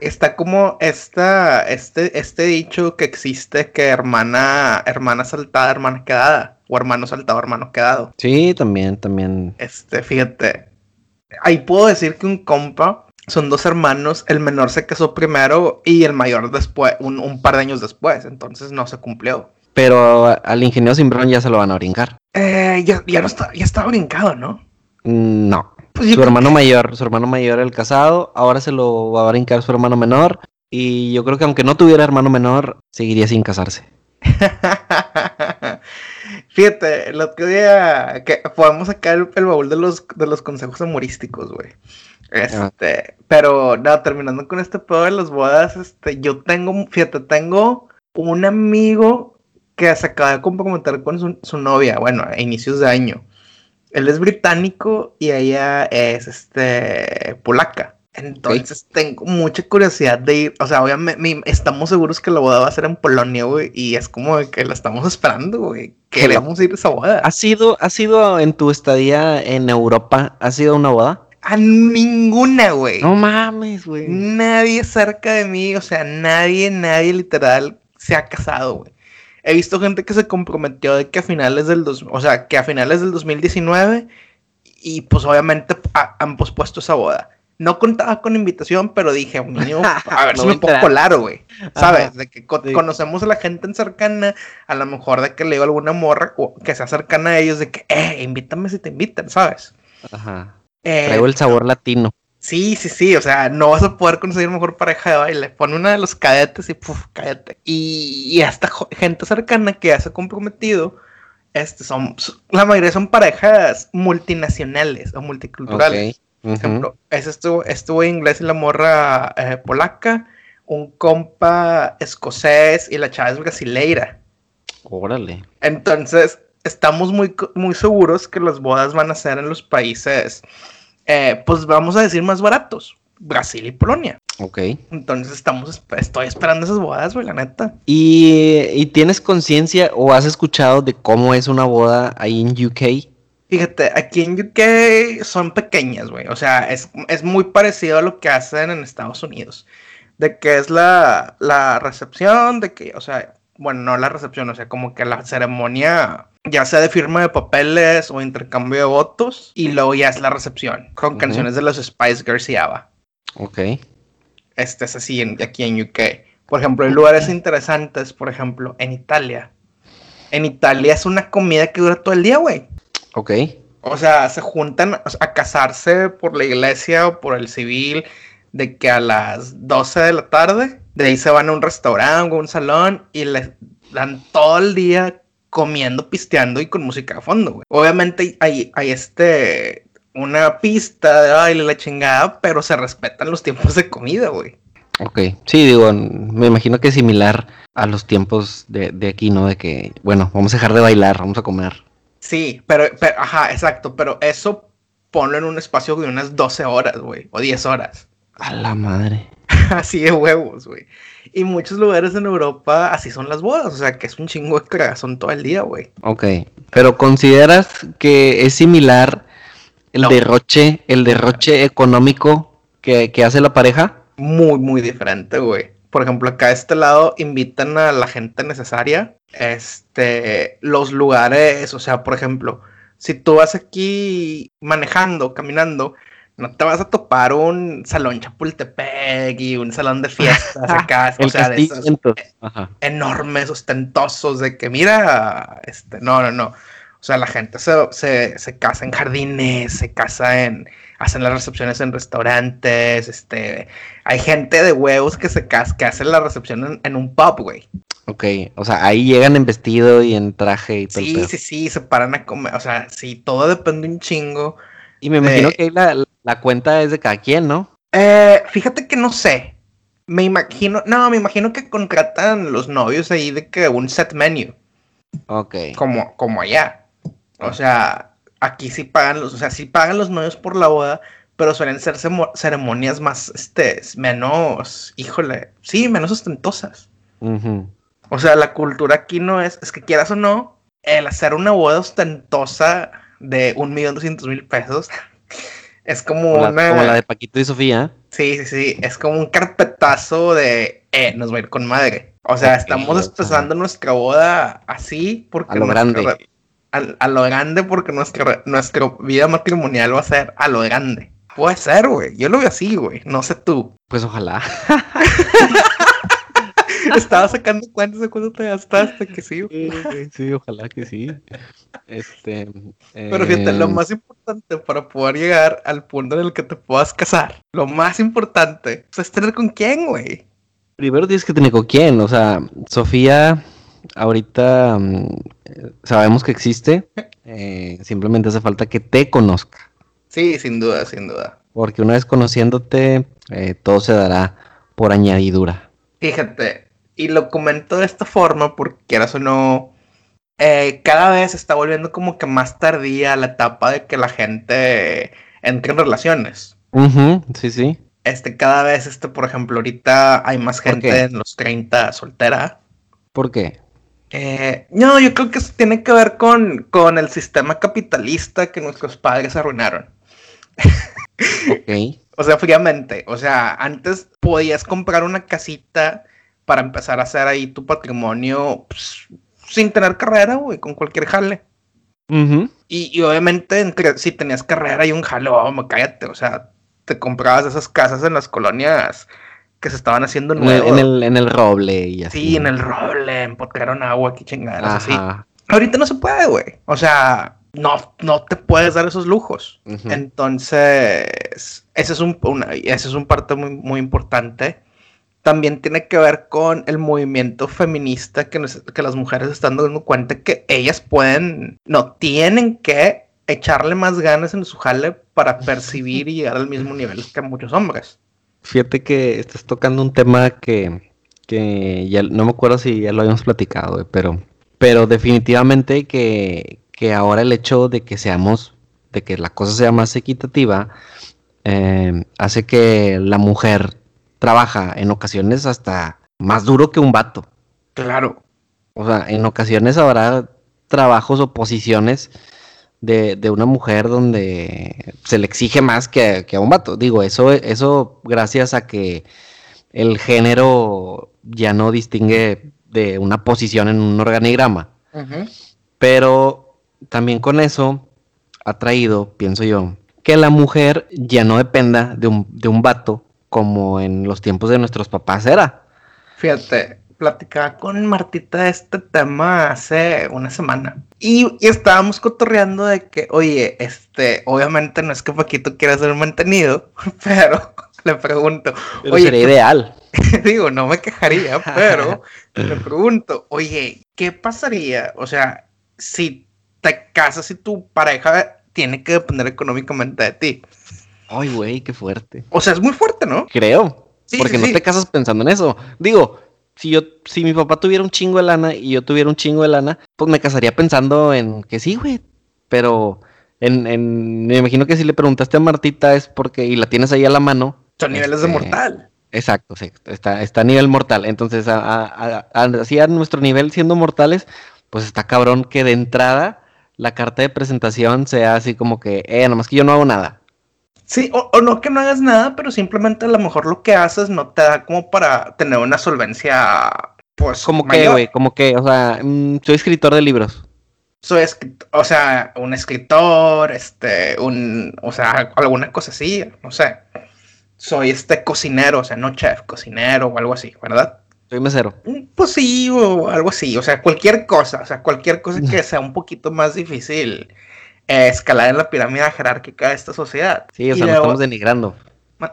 Está como esta, este, este dicho que existe que hermana, hermana saltada, hermana quedada. O hermano saltado, hermano quedado. Sí, también, también. Este, fíjate. Ahí puedo decir que un compa son dos hermanos. El menor se casó primero y el mayor después, un, un par de años después. Entonces no se cumplió. Pero al ingeniero Simbrón ya se lo van a brincar. Eh, ya, ya no está, ya estaba brincado, ¿no? Mm, No. Pues Su hermano mayor, su hermano mayor el casado, ahora se lo va a brincar su hermano menor. Y yo creo que aunque no tuviera hermano menor, seguiría sin casarse. <laughs> Fíjate, el otro día que podemos sacar el, el baúl de los, de los consejos humorísticos, güey. Este, pero no, terminando con este pedo de las bodas, este, yo tengo, fíjate, tengo un amigo que se acaba de comprometer con su, su novia, bueno, a inicios de año. Él es británico y ella es, este, polaca. Entonces tengo mucha curiosidad de ir, o sea, obviamente estamos seguros que la boda va a ser en Polonia, güey, y es como que la estamos esperando, güey. Queremos ir a esa boda. ¿Has sido, has sido en tu estadía en Europa? ¿Has sido una boda? A ninguna, güey. No mames, güey. Nadie cerca de mí, o sea, nadie, nadie literal se ha casado, güey. He visto gente que se comprometió de que a finales del dos, o sea, que a finales del 2019 y pues obviamente ha- han pospuesto esa boda. No contaba con invitación, pero dije, mínimo, <laughs> a ver si me pongo enterar. claro, güey. ¿Sabes? De que co- Sí. conocemos a la gente en cercana, a lo mejor de que le digo a alguna morra o que sea cercana a ellos, de que, eh, invítame si te invitan, ¿sabes? Ajá. Eh, Traigo el sabor latino. Sí, sí, sí, o sea, no vas a poder conseguir mejor pareja de baile. Pon una de los cadetes y puf, cállate. Y, y hasta gente cercana que ya se ha comprometido, este, son, la mayoría son parejas multinacionales o multiculturales. Por ejemplo, es esto, estuvo inglés y la morra eh, polaca, un compa escocés y la chava es brasileira. Órale. Entonces, estamos muy, muy seguros que las bodas van a ser en los países, eh, pues vamos a decir, más baratos. Brasil y Polonia. Ok. Entonces, estamos, estoy esperando esas bodas, güey, la neta. ¿Y, y tienes conciencia o has escuchado de cómo es una boda ahí en UK? Fíjate, aquí en UK son pequeñas, güey. O sea, es, es muy parecido a lo que hacen en Estados Unidos. De que es la, la recepción, de que, o sea, bueno, no la recepción, o sea, como que la ceremonia, ya sea de firma de papeles o intercambio de votos, y luego ya es la recepción, con canciones de los Spice Girls y ABBA. Ok. Este es así en, aquí en UK. Por ejemplo, hay lugares interesantes, por ejemplo, en Italia. En Italia es una comida que dura todo el día, güey. Ok. O sea, se juntan a casarse por la iglesia o por el civil de que a las 12 de la tarde, de ahí se van a un restaurante o un salón y les dan todo el día comiendo, pisteando y con música de fondo, güey. Obviamente hay, hay este, una pista de baile, la chingada, pero se respetan los tiempos de comida, güey. Ok, sí, digo, me imagino que es similar a los tiempos de, de aquí, ¿no? De que, bueno, vamos a dejar de bailar, vamos a comer. Sí, pero, pero ajá, exacto, pero eso ponlo en un espacio de unas 12 horas, güey, o 10 horas. A la madre. <laughs> así de huevos, güey. Y muchos lugares en Europa así son las bodas, o sea que es un chingo de cagazón todo el día, güey. Ok, pero ¿consideras que es similar el derroche, el derroche económico que, que hace la pareja? Muy, muy diferente, güey. Por ejemplo, acá a este lado invitan a la gente necesaria. Este, los lugares, o sea, por ejemplo, si tú vas aquí manejando, caminando, no te vas a topar un salón Chapultepec y un salón de fiestas acá, <laughs> o sea, de esos enormes, ostentosos, de que mira, este, no, no, no. O sea, la gente se, se, casa en jardines, se casa en, hacen las recepciones en restaurantes, este, hay gente de huevos que se casa, que hacen la recepción en, en un pub, güey. Ok, o sea, ahí llegan en vestido y en traje y todo. Sí, sí, sí, se paran a comer, o sea, sí, todo depende un chingo. Y me imagino que la, la cuenta es de cada quien, ¿no? Eh, fíjate que no sé. Me imagino, no, me imagino que contratan los novios ahí de que un set menu. Ok. Como, como allá. O sea, aquí sí pagan los, o sea, sí pagan los novios por la boda, pero suelen ser ceremonias más, este, menos, híjole, sí, menos ostentosas. O sea, la cultura aquí no es, es que quieras o no, el hacer una boda ostentosa de un millón doscientos mil pesos es como, una... Como la de Paquito y Sofía. Sí, sí, sí. Es como un carpetazo de, eh, nos va a ir con madre. O sea, estamos empezando nuestra boda así porque... A lo grande. A, lo grande porque nuestra, nuestra vida matrimonial va a ser a lo grande. Puede ser, güey. Yo lo veo así, güey. No sé tú. Pues ojalá. <laughs> <laughs> Estaba sacando cuentas de cuánto te gastaste, que sí. Sí, ojalá que sí. Este, Pero fíjate, lo eh, más importante para poder llegar al punto en el que te puedas casar, lo más importante es tener con quién, güey. Primero tienes que tener con quién, o sea, Sofía, ahorita mm, sabemos que existe, <laughs> eh, simplemente hace falta que te conozca. Sí, sin duda, sin duda. Porque una vez conociéndote, eh, todo se dará por añadidura. Fíjate, y lo comento de esta forma porque quieras o no, eh, cada vez está volviendo como que más tardía la etapa de que la gente entre en relaciones. sí, sí. Este, cada vez, este, por ejemplo, ahorita hay más gente en los 30 soltera. ¿Por qué? Eh, no, yo creo que eso tiene que ver con, con el sistema capitalista que nuestros padres arruinaron. ok. <laughs> o sea, fríamente. O sea, antes podías comprar una casita para empezar a hacer ahí tu patrimonio pues, sin tener carrera, güey, con cualquier jale. y, obviamente, entre, si tenías carrera y un jale, oh, cállate, o sea, te comprabas esas casas en las colonias que se estaban haciendo nuevas. En el, en el roble y así. Sí, en el roble, empotraron agua, aquí chingadas, así. Ahorita no se puede, güey. O sea, no, no te puedes dar esos lujos. Entonces, ese es un, ese es un parte muy, muy importante también tiene que ver con el movimiento feminista que, que las mujeres están dando cuenta que ellas pueden, no, tienen que echarle más ganas en su jale para <laughs> percibir y llegar al mismo nivel que muchos hombres. Fíjate que estás tocando un tema que, que ya no me acuerdo si ya lo habíamos platicado, pero, pero definitivamente que, que ahora el hecho de que seamos, de que la cosa sea más equitativa, eh, hace que la mujer trabaja en ocasiones hasta más duro que un vato. Claro. O sea, en ocasiones habrá trabajos o posiciones de, una mujer donde se le exige más que, a un vato. Digo, eso, eso gracias a que el género ya no distingue de una posición en un organigrama. Pero también con eso ha traído, pienso yo, que la mujer ya no dependa de un, de un vato como en los tiempos de nuestros papás era. Fíjate, platicaba con Martita de este tema hace una semana. Y, estábamos cotorreando de que, oye, este, obviamente no es que Paquito quiera ser mantenido, <laughs> pero <laughs> le pregunto. oye, sería ideal. <laughs> digo, no me quejaría, pero le pregunto, oye, ¿qué pasaría? O sea, si te casas y tu pareja tiene que depender económicamente de ti. Ay, güey, qué fuerte. O sea, es muy fuerte, ¿no? Creo. porque no te casas pensando en eso. Digo, si yo, si mi papá tuviera un chingo de lana y yo tuviera un chingo de lana, pues me casaría pensando en que sí, güey. Pero en, en, me imagino que si le preguntaste a Martita es porque, y la tienes ahí a la mano. Son niveles de este, mortal. Exacto, sí, está, está a nivel mortal. Entonces, así a nuestro nivel siendo mortales, pues está cabrón que de entrada la carta de presentación sea así como que, eh, nomás que yo no hago nada. Sí, o, no que no hagas nada, pero simplemente a lo mejor lo que haces no te da como para tener una solvencia, pues. Como que, güey, como que, o sea, mm, soy escritor de libros. Soy, o sea, un escritor, este, un, o sea, alguna cosa así, no sé. Soy este cocinero, o sea, no chef, cocinero o algo así, ¿verdad? Soy mesero. Mm, pues sí, o algo así, o sea, cualquier cosa, o sea, cualquier cosa <laughs> que sea un poquito más difícil escalar en la pirámide jerárquica de esta sociedad. Sí, o sea, no estamos denigrando.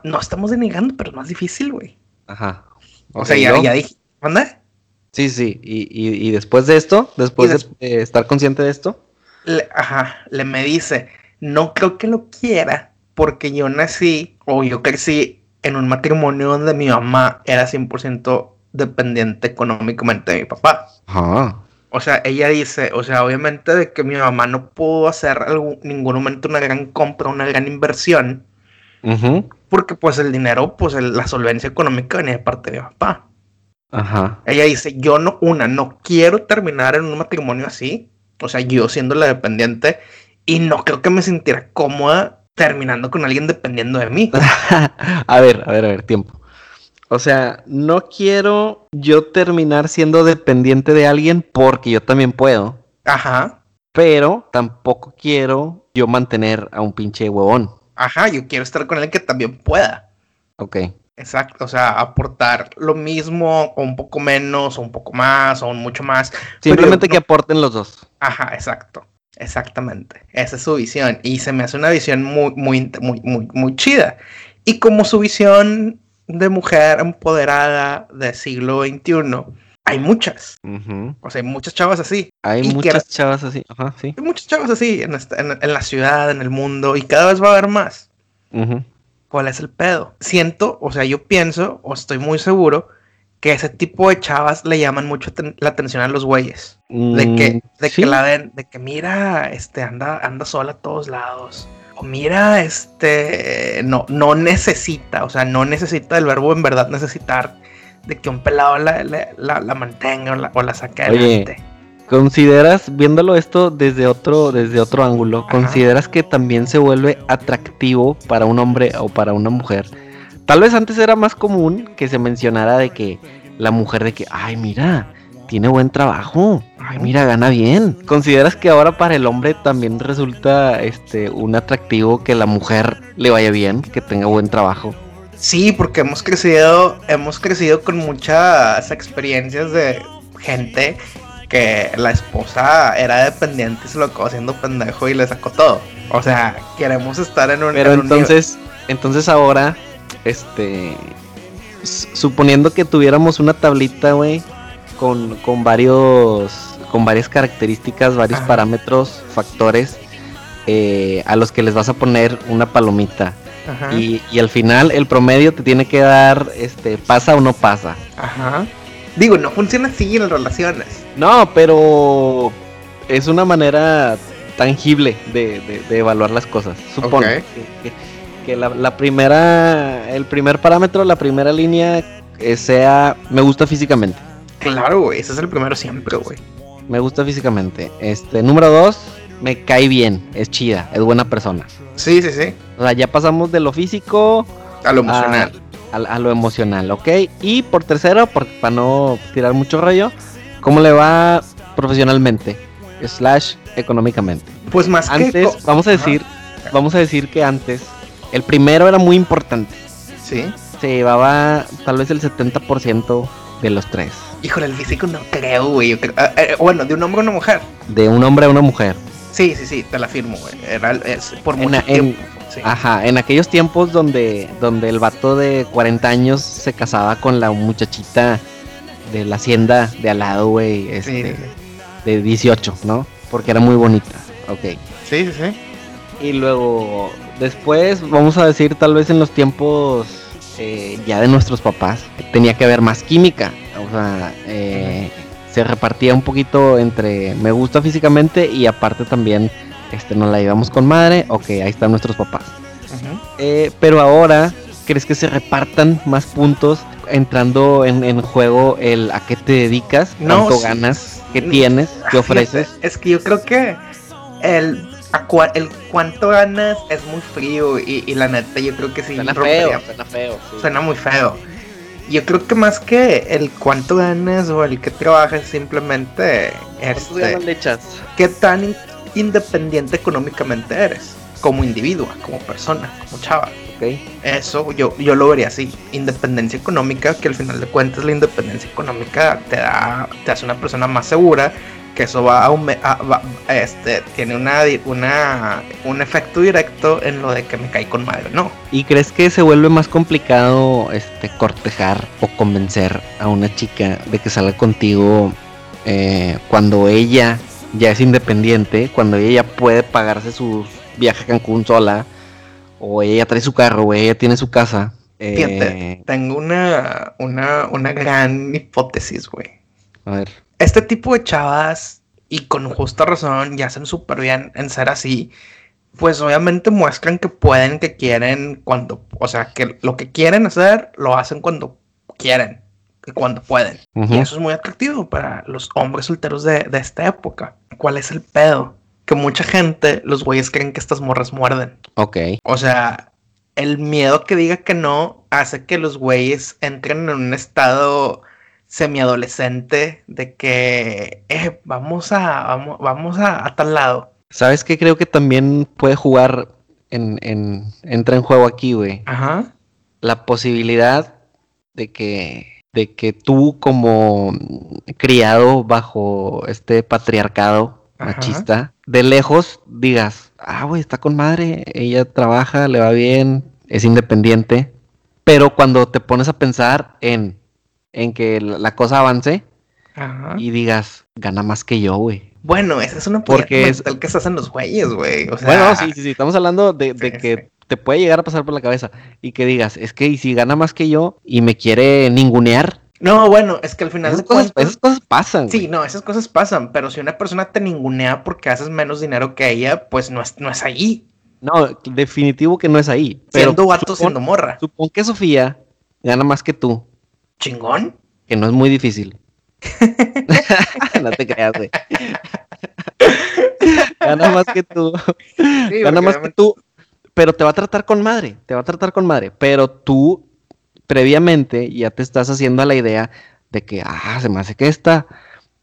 No estamos denigrando, pero es más difícil, güey. Ajá. O, sea, ya, ya, dije, ¿manda? Sí, sí, y, y, después de esto, después de estar consciente de esto. ajá, le me dice, no creo que lo quiera porque yo nací o yo crecí en un matrimonio donde mi mamá era 100% dependiente económicamente de mi papá. Ajá. O sea, ella dice, o sea, obviamente de que mi mamá no pudo hacer algún, ningún momento una gran compra, una gran inversión, porque pues el dinero, pues la solvencia económica venía de parte de mi papá. Ajá. Ella dice, yo no, una, no quiero terminar en un matrimonio así, o sea, yo siendo la dependiente, y no creo que me sintiera cómoda terminando con alguien dependiendo de mí. <laughs> a ver, a ver, a ver, tiempo. O sea, no quiero yo terminar siendo dependiente de alguien porque yo también puedo. Ajá. Pero tampoco quiero yo mantener a un pinche huevón. Ajá, yo quiero estar con alguien que también pueda. Ok. Exacto, o sea, aportar lo mismo o un poco menos o un poco más o mucho más. Simplemente que aporten los dos. Ajá, exacto. Exactamente. Esa es su visión y se me hace una visión muy muy muy muy muy chida. Y como su visión de mujer empoderada del siglo XXI, hay muchas. O sea, hay muchas chavas así. Hay muchas chavas así, ajá, sí. Hay muchas chavas así en, la ciudad, en el mundo, y cada vez va a haber más. ¿Cuál es el pedo? Siento, o sea, yo pienso, o estoy muy seguro, que ese tipo de chavas le llaman mucho la atención a los güeyes. de que, mm, de que la den, de que mira, este, anda, anda sola a todos lados mira, este, no, no necesita, o sea, no necesita el verbo en verdad necesitar de que un pelado la, la, mantenga o la, saque adelante. ¿Consideras, viéndolo esto desde otro, desde otro ángulo, consideras que también se vuelve atractivo para un hombre o para una mujer? Tal vez antes era más común que se mencionara de que la mujer de que, ay, mira, tiene buen trabajo. Ay, mira, gana bien. ¿Consideras que ahora para el hombre también resulta este un atractivo que la mujer le vaya bien, que tenga buen trabajo? Sí, porque hemos crecido, hemos crecido con muchas experiencias de gente que la esposa era dependiente y se lo acabó haciendo pendejo y le sacó todo. O sea, queremos estar en un. Pero entonces, entonces ahora, este, suponiendo que tuviéramos una tablita, güey, con, con varios con varias características, varios parámetros, factores eh, a los que les vas a poner una palomita. Y, y, al final el promedio te tiene que dar, este, pasa o no pasa. Ajá. Digo, no funciona así en las relaciones. No, pero es una manera tangible de, de, evaluar las cosas. Supongo que, la, la, primera, el primer parámetro, la primera línea eh, sea me gusta físicamente. Claro, güey, ese es el primero siempre, güey. Me gusta físicamente. Este, número dos, me cae bien, es chida, es buena persona. Sí, sí, sí. O sea, ya pasamos de lo físico a lo emocional. A, lo emocional, ¿ok? Y por tercero, para no tirar mucho rollo, ¿Cómo le va profesionalmente? Slash económicamente. Pues más antes, que... vamos a Ajá. decir, vamos a decir que antes, el primero era muy importante. Sí. Se llevaba tal vez el 70% de los tres. Híjole, el físico no creo, güey. yo creo- ah, eh, bueno, de un hombre a una mujer. De un hombre a una mujer. Sí, sí, sí, te la firmo, güey. Era es por mucho en- tiempo. Sí. Ajá, en aquellos tiempos donde, donde el vato de 40 años se casaba con la muchachita de la hacienda de al lado, güey, Sí, este, sí, de 18, ¿no? Porque era muy bonita. Ok. sí. Sí, sí, sí. Y luego, después, vamos a decir, tal vez en los tiempos eh, ya de nuestros papás, tenía que haber más química. O sea, eh, se repartía un poquito entre me gusta físicamente y aparte también este, nos la llevamos con madre. Ok, ahí están nuestros papás. Eh, pero ahora, ¿crees que se repartan más puntos entrando en, en juego el a qué te dedicas? No, ¿Cuánto sí. ganas? ¿Qué Mm, tienes? ¿Qué ofreces? Es que yo creo que el, cua- el cuánto ganas es muy frío y, y la neta yo creo que sí Suena feo, suena feo. sí. Suena muy feo. Yo creo que más que el cuánto ganas o el que trabajas, simplemente ¿Cuántas este, ganas le echas? qué tan in- independiente económicamente eres, como individuo, como persona, como chava. Ok. Eso yo, yo lo vería así, independencia económica, que al final de cuentas la independencia económica te da, te hace una persona más segura, que eso va a, aume- a- va- este, tiene una, una, un efecto directo en lo de que me caí con madre, ¿no? ¿Y crees que se vuelve más complicado este cortejar o convencer a una chica de que salga contigo eh, cuando ella ya es independiente, cuando ella ya puede pagarse su viaje a Cancún sola, o ella ya trae su carro, o ella tiene su casa? eh, Fíjate. Tengo una, una, una gran hipótesis, güey. a ver, Este tipo de chavas, y con justa razón, ya hacen súper bien en ser así, pues obviamente muestran que pueden, que quieren, cuando, o sea, que lo que quieren hacer, lo hacen cuando quieren, y cuando pueden. Y eso es muy atractivo para los hombres solteros de, de esta época. ¿Cuál es el pedo? Que mucha gente, los güeyes creen que estas morras muerden. ok, O sea, el miedo que diga que no hace que los güeyes entren en un estado semiadolescente de que eh, vamos a vamos, vamos a, a tal lado. ¿sabes qué? Creo que también puede jugar en, en entra en juego aquí, güey. Ajá. la posibilidad de que de que tú como criado bajo este patriarcado Ajá. machista de lejos digas ah güey está con madre ella trabaja le va bien es independiente pero cuando te pones a pensar en en que la la cosa avance Ajá. y digas gana más que yo güey Bueno, esa es una Porque es- mental que se hacen los güeyes, güey. O sea, bueno sí sí sí estamos hablando de, de Sí, que sí. te puede llegar a pasar por la cabeza y que digas es que y si gana más que yo y me quiere ningunear No, bueno, es que al final Esas de cosas, cuentas- esas cosas pasan. Sí, güey. no, esas cosas pasan, pero si una persona te ningunea porque haces menos dinero que ella, pues no es, no es ahí. No, definitivo que no es ahí. Pero Siendo vato, supón- siendo morra. supón que Sofía gana más que tú, Chingón. que no es muy difícil. <laughs> no te creas, güey. gana más que tú. Sí, gana más que tú. Pero te va a tratar con madre. Te va a tratar con madre. Pero tú, previamente, ya te estás haciendo a la idea de que, ah, se me hace que esta,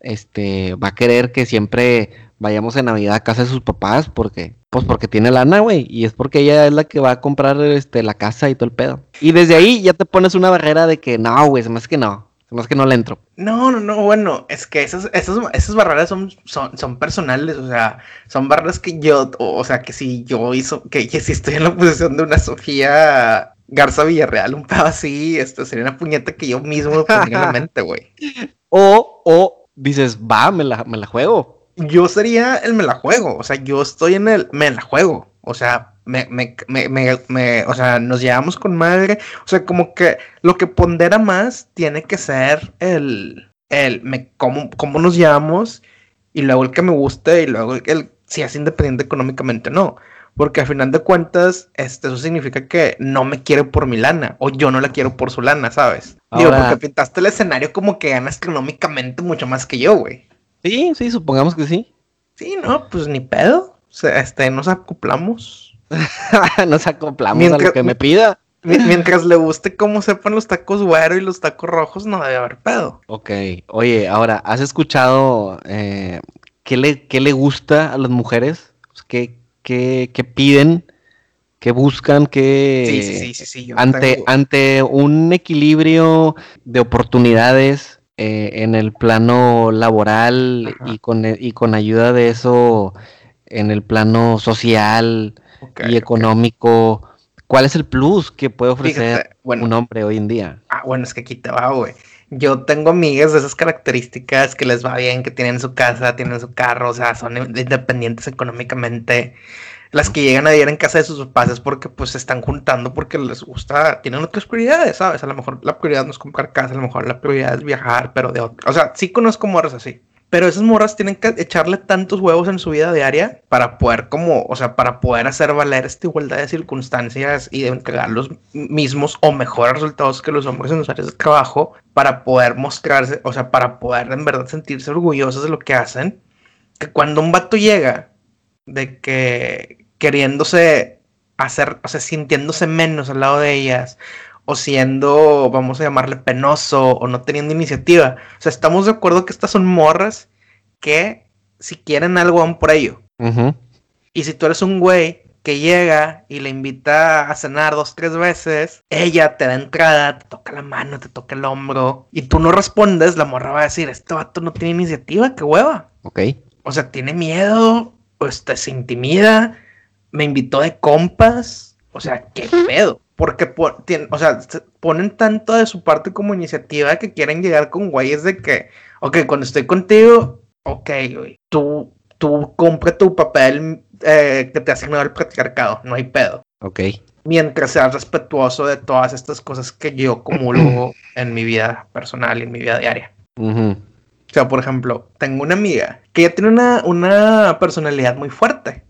este, va a querer que siempre vayamos en Navidad a casa de sus papás, porque, pues porque tiene lana, güey, y es porque ella es la que va a comprar, este, la casa y todo el pedo. Y desde ahí ya te pones una barrera de que, no, güey, se me hace que no, se me hace que no le entro. No, no, no, bueno, es que esas, esas, esas barreras son, son, son personales, o sea, son barreras que yo, o, o sea, que si yo hizo, que, que si estoy en la posición de una Sofía Garza Villarreal, un pedo así, esto sería una puñeta que yo mismo me pondría en la <laughs> mente, güey. O, o dices, va, me la, me la juego. Yo sería el me la juego, o sea, yo estoy en el me la juego, o sea, me, me, me, me, me- o sea, nos llevamos con madre, o sea, como que lo que pondera más tiene que ser el, el, me, cómo, cómo nos llevamos y luego el que me guste y luego el, el si es independiente económicamente o no. Porque al final de cuentas, este, eso significa que no me quiere por mi lana o yo no la quiero por su lana, ¿sabes? Digo, porque pintaste el escenario como que ganas económicamente mucho más que yo, güey. Sí, sí, supongamos que sí. Sí, no, pues ni pedo. O sea, este, nos acoplamos. <laughs> Nos acoplamos a lo que me <laughs> pida. Mientras le guste cómo sepan los tacos güero y los tacos rojos, no debe haber pedo. Ok, oye, ahora, ¿has escuchado eh, qué, le, qué le gusta a las mujeres? ¿Qué, qué, qué piden? ¿Qué buscan? ¿Qué Sí, sí, sí, ante, tengo- ante un equilibrio de oportunidades eh, en el plano laboral Ajá. y con, e- y con ayuda de eso en el plano social y económico, ¿cuál es el plus que puede ofrecer Fíjate, bueno, un hombre hoy en día? Ah, bueno, es que aquí te va, güey. Yo tengo amigas de esas características que les va bien, que tienen su casa, tienen su carro, o sea, son independientes económicamente. Las que llegan a vivir en casa de sus papás es porque pues se están juntando porque les gusta, tienen otras prioridades, ¿sabes? A lo mejor la prioridad no es comprar casa, a lo mejor la prioridad es viajar, pero de otro. O sea, sí conozco morras así. Pero esas morras tienen que echarle tantos huevos en su vida diaria para poder como, o sea, para poder hacer valer esta igualdad de circunstancias y de entregar los mismos o mejores resultados que los hombres en los áreas de trabajo para poder mostrarse, o sea, para poder en verdad sentirse orgullosos de lo que hacen. Que cuando un vato llega de que queriéndose hacer, o sea, sintiéndose menos al lado de ellas o siendo, vamos a llamarle penoso o no teniendo iniciativa. O sea, estamos de acuerdo que estas son morras que si quieren algo van por ello. Y si tú eres un güey que llega y le invita a cenar dos, tres veces, ella te da entrada, te toca la mano, te toca el hombro, y tú no respondes, la morra va a decir, este vato no tiene iniciativa, qué hueva. Ok. O sea, tiene miedo, o este, se intimida, me invitó de compas, o sea, qué pedo. Porque, po- tien- o sea, se ponen tanto de su parte como iniciativa que quieren llegar con güeyes de que, ok, cuando estoy contigo, ok, güey, tú, tú compra tu papel eh, que te ha asignado el patriarcado, no hay pedo. Ok. Mientras seas respetuoso de todas estas cosas que yo comulgo <clears throat> en mi vida personal y en mi vida diaria. Ujú. O sea, por ejemplo, tengo una amiga que ella tiene una, una personalidad muy fuerte.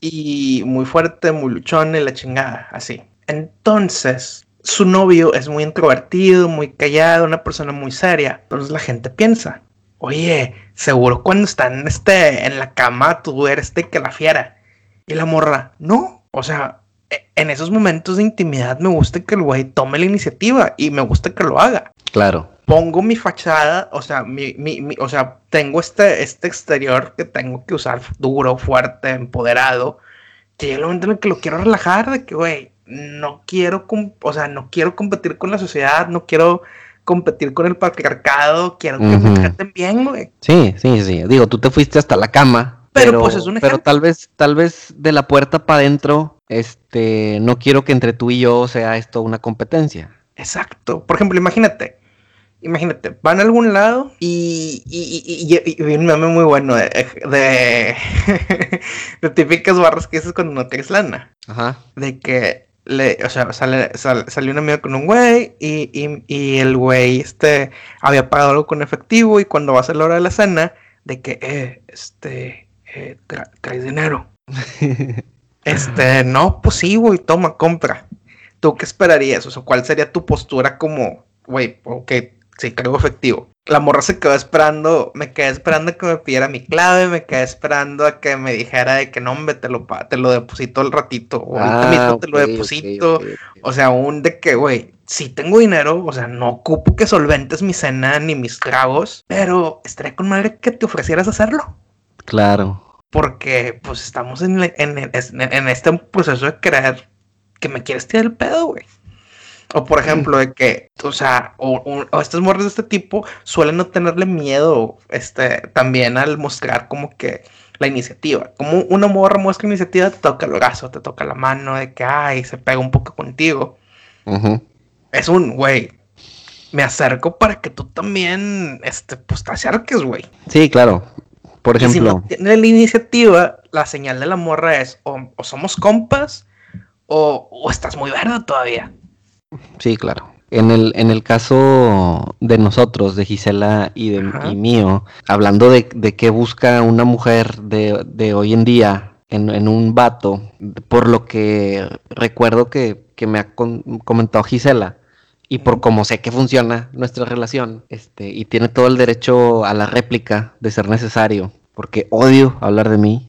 Y muy fuerte, muy luchona y la chingada, así. Entonces, su novio es muy introvertido, muy callado, una persona muy seria. Entonces la gente piensa, oye, seguro cuando están este, en la cama tú eres de que la fiera. Y la morra, no. O sea, e- en esos momentos de intimidad me gusta que el güey tome la iniciativa y me gusta que lo haga Claro. pongo mi fachada, o sea, mi, mi- mi- o sea, tengo este, este exterior que tengo que usar duro, fuerte, empoderado, que llega el momento en el que lo quiero relajar, de que, güey, no quiero, o sea, no quiero competir con la sociedad, no quiero competir con el patriarcado, quiero que me traten bien, güey. Sí, sí, sí. Digo, tú te fuiste hasta la cama. Pero, pues, es un Pero ejemplo. tal vez, tal vez de la puerta para adentro, este, no quiero que entre tú y yo sea esto una competencia. Exacto. Por ejemplo, imagínate. Imagínate, van a algún lado y, y, y, y- un meme muy bueno de, de, <laughs> de típicas barras que dices cuando no tienes lana. Ajá. De que, le, o sea, sale, sal- salió un amigo con un güey y, y, y el güey este, había pagado algo con efectivo y cuando va a ser la hora de la cena, de que, eh, este, eh, tra- traes dinero. <laughs> Este, no, pues sí, güey, toma, compra. ¿Tú qué esperarías? O sea, ¿cuál sería tu postura como, güey, ok, sí, cargo efectivo? La morra se quedó esperando, me quedé esperando a que me pidiera mi clave, me quedé esperando a que me dijera de que no, hombre, te lo, te lo deposito al ratito, o ahorita mismo te lo Ah, deposito. O sea, un de que, güey, sí tengo dinero, o sea, no ocupo que solventes mi cena ni mis tragos, pero estaría con madre que te ofrecieras hacerlo Claro. porque pues estamos en, en, en- en este proceso de creer que me quieres tirar el pedo, güey. O por ejemplo, de que, o sea, o, o- o estas morras de este tipo suelen no tenerle miedo este, también al mostrar como que la iniciativa. Como una morra muestra iniciativa, te toca el brazo, te toca la mano, de que, ay, se pega un poco contigo. Ujú. Es un, güey, me acerco para que tú también, este, pues te acerques, güey. Sí, claro. Por Y si ejemplo, no tiene la iniciativa, la señal de la morra es o, o somos compas o, o estás muy verde todavía. Sí, claro. En el, en el caso de nosotros, de Gisela y de y mío, hablando de, de qué busca una mujer de, de hoy en día en, en un vato, por lo que recuerdo que, que me ha con- comentado Gisela, y por cómo sé que funciona nuestra relación, este, y tiene todo el derecho a la réplica de ser necesario, porque odio hablar de mí,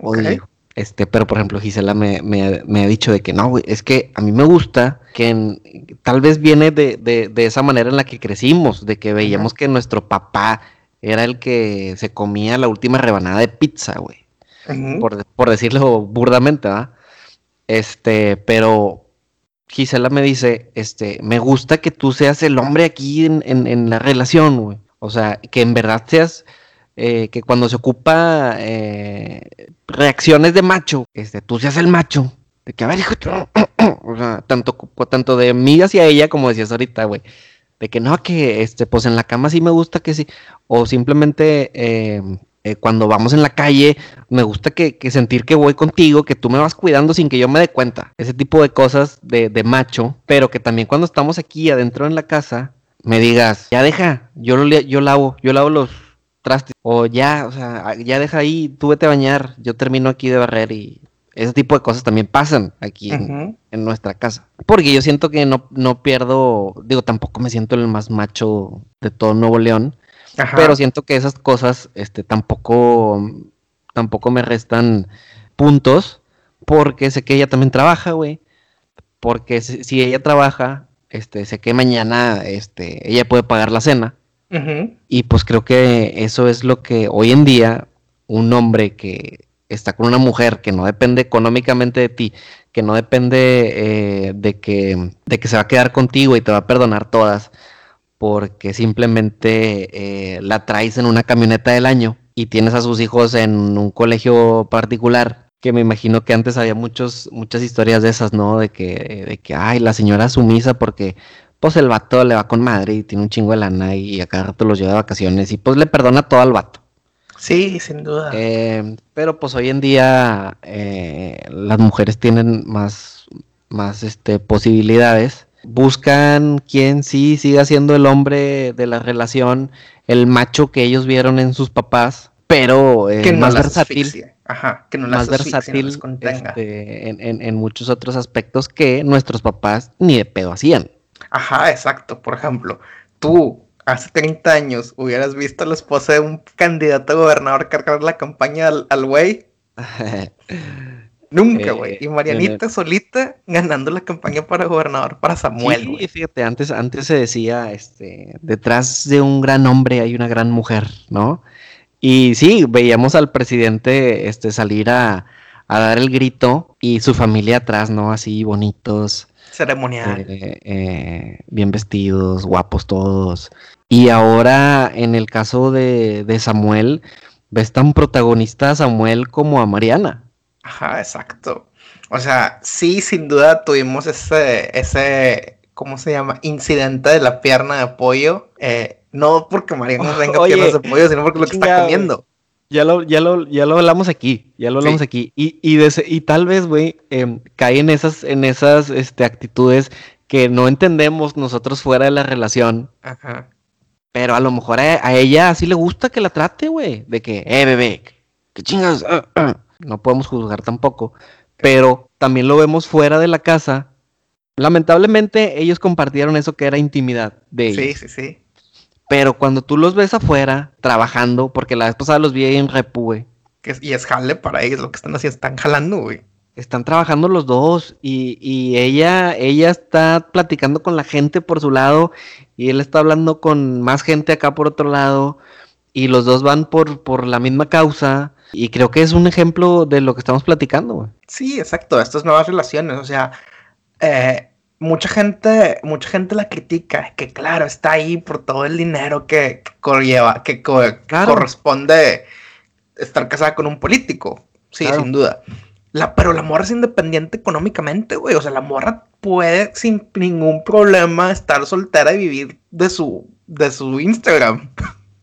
odio. Este, pero por ejemplo, Gisela me, me, ha dicho de que no, güey, es que a mí me gusta que tal vez viene de, de, de, esa manera en la que crecimos, de que veíamos que nuestro papá era el que se comía la última rebanada de pizza, güey. por, por, decirlo burdamente, ¿verdad? Este, pero Gisela me dice, este, me gusta que tú seas el hombre aquí en, en, la relación, güey. O sea, que en verdad seas, eh, que cuando se ocupa eh, reacciones de macho, este, tú seas el macho. De que, a ver, hijo, <clears throat> o sea, tanto, tanto de mí hacia ella, como decías ahorita, güey. De que no, que, este, pues en la cama sí me gusta que sí. O simplemente, eh, eh, cuando vamos en la calle, me gusta que, sentir que voy contigo, que tú me vas cuidando sin que yo me dé cuenta. Ese tipo de cosas de, macho, pero que también cuando estamos aquí adentro en la casa, me digas, ya deja, yo, lo, yo lavo, yo lavo los trastes. O ya, o sea, ya deja ahí, tú vete a bañar, yo termino aquí de barrer y ese tipo de cosas también pasan aquí en, nuestra casa. Porque yo siento que no, no pierdo, digo, tampoco me siento el más macho de todo Nuevo León, pero siento que esas cosas este, tampoco, tampoco me restan puntos porque sé que ella también trabaja, güey. Porque si, ella trabaja, este, sé que mañana este, ella puede pagar la cena. Y pues creo que eso es lo que hoy en día un hombre que está con una mujer que no depende económicamente de ti, que no depende eh, de, que, de que se va a quedar contigo y te va a perdonar todas, porque simplemente eh, la traes en una camioneta del año y tienes a sus hijos en un colegio particular, que me imagino que antes había muchos, muchas historias de esas, ¿no? De que, de que, ay, la señora sumisa porque pues el vato le va con madre y tiene un chingo de lana y a cada rato los lleva de vacaciones y pues le perdona todo al vato. Sí, sin duda. Eh, pero pues hoy en día eh, las mujeres tienen más, más este, posibilidades buscan quien sí siga siendo el hombre de la relación, el macho que ellos vieron en sus papás, pero eh, más versátil. Ajá, que no más versátil este, en, en, muchos otros aspectos que nuestros papás ni de pedo hacían. Ajá, exacto. Por ejemplo, tú hace 30 años hubieras visto a la esposa de un candidato a gobernador cargar la campaña al güey. <laughs> Nunca, güey. Eh, y Marianita solita ganando la campaña para gobernador para Samuel. Sí, fíjate, antes, antes se decía, este, detrás de un gran hombre hay una gran mujer, ¿no? Y sí, veíamos al presidente este, salir a, dar el grito y su familia atrás, ¿no? Así bonitos. Ceremonial. Eh, eh, bien vestidos, guapos todos. Y ahora, en el caso de, de Samuel, ves tan protagonista a Samuel como a Mariana. Ajá, exacto. O sea, sí, sin duda tuvimos ese, ese, ¿cómo se llama? Incidente de la pierna de pollo. Eh, no porque María no tenga <laughs> piernas de pollo, sino porque lo que está comiendo. Ya lo, ya lo, ya lo hablamos aquí, ya lo hablamos aquí. Y, y, y tal vez, güey, eh, cae en esas, en esas este, actitudes que no entendemos nosotros fuera de la relación. Ajá. Pero a lo mejor a, ella sí le gusta que la trate, güey. De que, eh, bebé, que chingas. Ah, ah" no podemos juzgar tampoco, pero también lo vemos fuera de la casa. Lamentablemente ellos compartieron eso que era intimidad de ellos. Sí, sí, sí. Pero cuando tú los ves afuera trabajando, porque la vez pasada los vi en Repu, güey. Y es jale para ellos lo que están haciendo, están jalando, güey. Están trabajando los dos y, y, ella, ella está platicando con la gente por su lado y él está hablando con más gente acá por otro lado y los dos van por, por la misma causa y creo que es un ejemplo de lo que estamos platicando, güey. Sí, exacto, estas nuevas relaciones, o sea, eh, mucha gente, mucha gente la critica, que claro, está ahí por todo el dinero que, que, que corresponde estar casada con un político, sí, sin duda. La, pero la morra es independiente económicamente, güey, o sea, la morra puede sin ningún problema estar soltera y vivir de su, de su Instagram.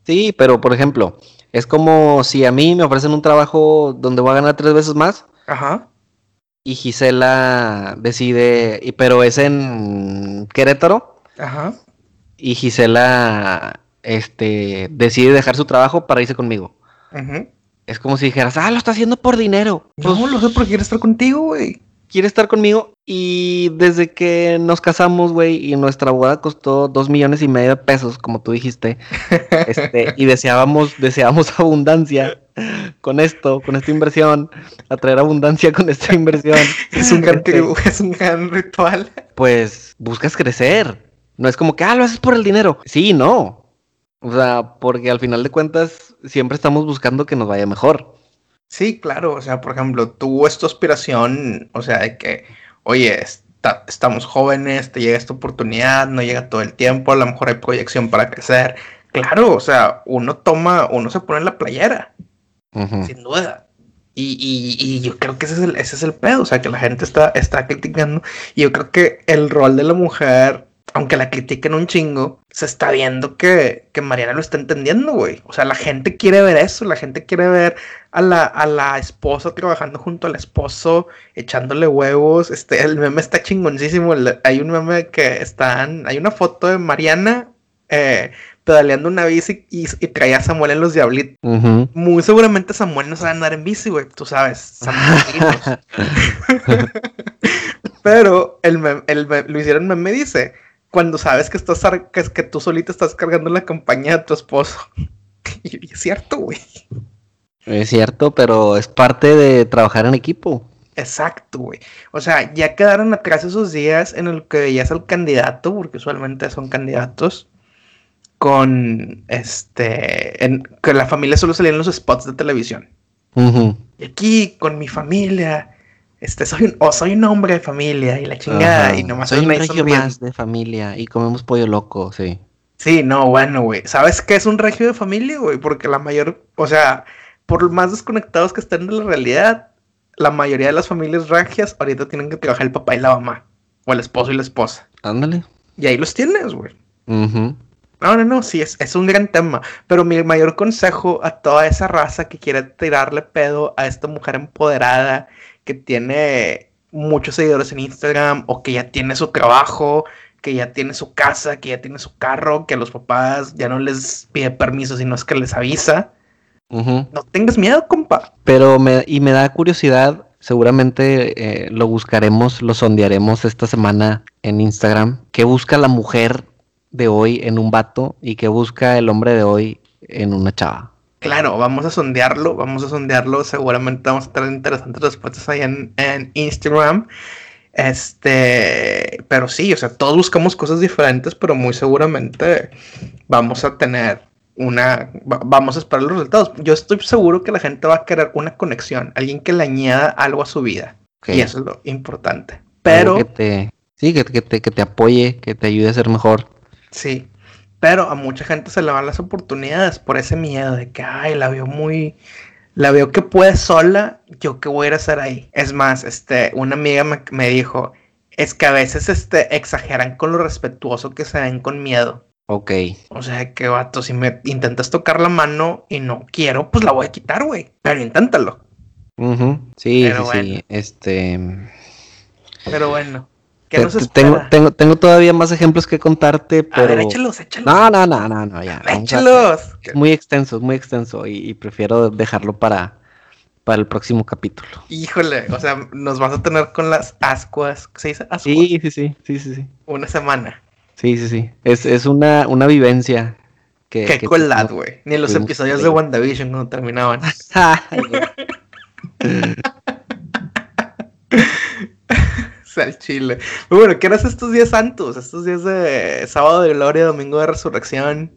Sí, pero por ejemplo, es como si a mí me ofrecen un trabajo donde voy a ganar tres veces más. Ajá. Y Gisela decide, y, pero es en Querétaro. Ajá. Y Gisela este, decide dejar su trabajo para irse conmigo. Ajá. Es como si dijeras, ah, lo está haciendo por dinero. No, pues, lo sé porque quiere estar contigo, güey quiere estar conmigo y desde que nos casamos, güey, y nuestra boda costó dos millones y medio de pesos, como tú dijiste, <laughs> este, y deseábamos, deseábamos <laughs> abundancia, con esto, con esta inversión, atraer abundancia con esta inversión. <laughs> es un gran, es un gran ritual. Pues buscas crecer. No es como que, ah, lo haces por el dinero. Sí, no. O sea, porque al final de cuentas siempre estamos buscando que nos vaya mejor. Sí, claro, o sea, por ejemplo, tú es tu aspiración, o sea, de que, oye, está- estamos jóvenes, te llega esta oportunidad, no llega todo el tiempo, a lo mejor hay proyección para crecer. Claro, o sea, uno toma, uno se pone en la playera, Sin duda. Y, y- yo creo que ese es el, ese es el pedo, o sea, que la gente está, está criticando. Y yo creo que el rol de la mujer, aunque la critiquen un chingo, se está viendo que, que Mariana lo está entendiendo, güey. O sea, la gente quiere ver eso, la gente quiere ver a la, a la esposa trabajando junto al esposo, echándole huevos. Este, el meme está chingoncísimo. hay un meme que están, hay una foto de Mariana eh, pedaleando una bici y, y traía a Samuel en los diablitos. Ujú. Muy seguramente Samuel no sabe andar en bici, güey. Tú sabes, Samuel. <laughs> Pero el, el lo hicieron meme dice, cuando sabes que estás que, que tú solito estás cargando la compañía de tu esposo. y, <laughs> y es cierto, güey. Es cierto, pero es parte de trabajar en equipo. Exacto, güey. O sea, ya quedaron atrás esos días en el que veías al candidato, porque usualmente son candidatos, con este, en, que la familia solo salía en los spots de televisión. Y aquí con mi familia, este, soy un, o soy un hombre de familia y la chingada, Ajá. y nomás Soy un regio más de familia y comemos pollo loco, sí. Sí, no, bueno, güey. ¿Sabes qué es un regio de familia, güey? Porque la mayor, o sea, por más desconectados que estén de la realidad, la mayoría de las familias regias ahorita tienen que trabajar el papá y la mamá, o el esposo y la esposa. Ándale. Y ahí los tienes, güey. Ujú. No, no, no, sí, es, es un gran tema. Pero mi mayor consejo a toda esa raza que quiere tirarle pedo a esta mujer empoderada que tiene muchos seguidores en Instagram o que ya tiene su trabajo, que ya tiene su casa, que ya tiene su carro, que a los papás ya no les pide permiso, sino es que les avisa. No tengas miedo, compa. Pero me, y me da curiosidad, seguramente eh, lo buscaremos, lo sondearemos esta semana en Instagram. ¿Qué busca la mujer de hoy en un vato y qué busca el hombre de hoy en una chava? Claro, vamos a sondearlo, vamos a sondearlo. Seguramente vamos a tener interesantes respuestas ahí en, en Instagram. Este, pero sí, o sea, todos buscamos cosas diferentes, pero muy seguramente vamos a tener una, va- vamos a esperar los resultados. Yo estoy seguro que la gente va a querer una conexión, alguien que le añada algo a su vida. Y eso es lo importante. Algo Pero, que te, sí, que, que te, que te apoye, que te ayude a ser mejor. Sí, pero a mucha gente se le van las oportunidades por ese miedo de que, ay, la veo muy, la veo que puede sola, yo qué voy a ir a hacer ahí. Es más, este, una amiga me, me dijo, es que a veces, este, exageran con lo respetuoso que se ven con miedo. Ok. O sea, que vato, si me intentas tocar la mano y no quiero, pues la voy a quitar, güey. Pero inténtalo. Sí, Pero sí, bueno. sí. Este. Pero bueno, tengo, tengo, tengo todavía más ejemplos que contarte, pero. A ver, échalos, échalos. No, no, no, no, no, ya. échalos. Es muy extenso, es muy extenso y, y prefiero dejarlo para, para el próximo capítulo. Híjole, o sea, nos vas a tener con las ascuas. ¿Se dice ascuas? Sí, sí, sí, sí, sí, sí. Una semana. Sí, sí, sí. Es, es una, una vivencia que. Qué que tuvimos. güey. Ni los episodios de WandaVision cuando terminaban. <laughs> <laughs> <laughs> <laughs> El chile. Pero bueno, ¿qué eras estos días santos? Estos días de sábado de gloria, domingo de resurrección.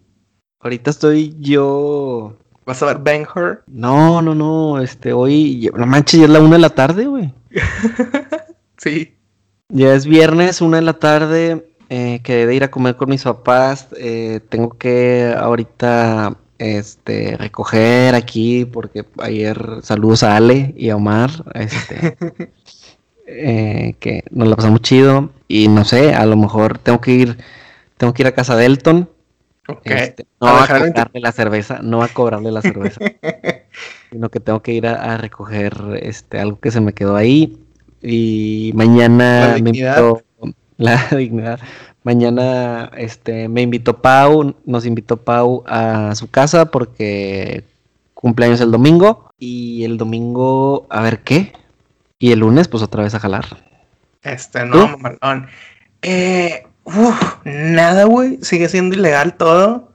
Ahorita estoy yo. ¿Vas a ver Ben Hur? No, no, no. Este, hoy. No manches, ya es la una de la tarde, güey. <laughs> Sí. Ya es viernes, una de la tarde. Eh, quedé de ir a comer con mis papás. eh, tengo que ahorita este, recoger aquí porque ayer saludos a Ale y a Omar. Este, <laughs> eh, que nos la pasamos chido. Y no sé, a lo mejor tengo que ir, tengo que ir a casa de Elton. Este, A no a tu- cobrarle la cerveza, no a cobrarle la cerveza, <laughs> sino que tengo que ir a, a recoger este algo que se me quedó ahí. Y mañana me invitó <laughs> la dignidad. Mañana este me invitó Pau, nos invitó Pau a su casa porque cumpleaños el domingo y el domingo a ver qué y el lunes pues otra vez a jalar. Este, no, mamalón. Eh, uf, nada, güey. Sigue siendo ilegal todo.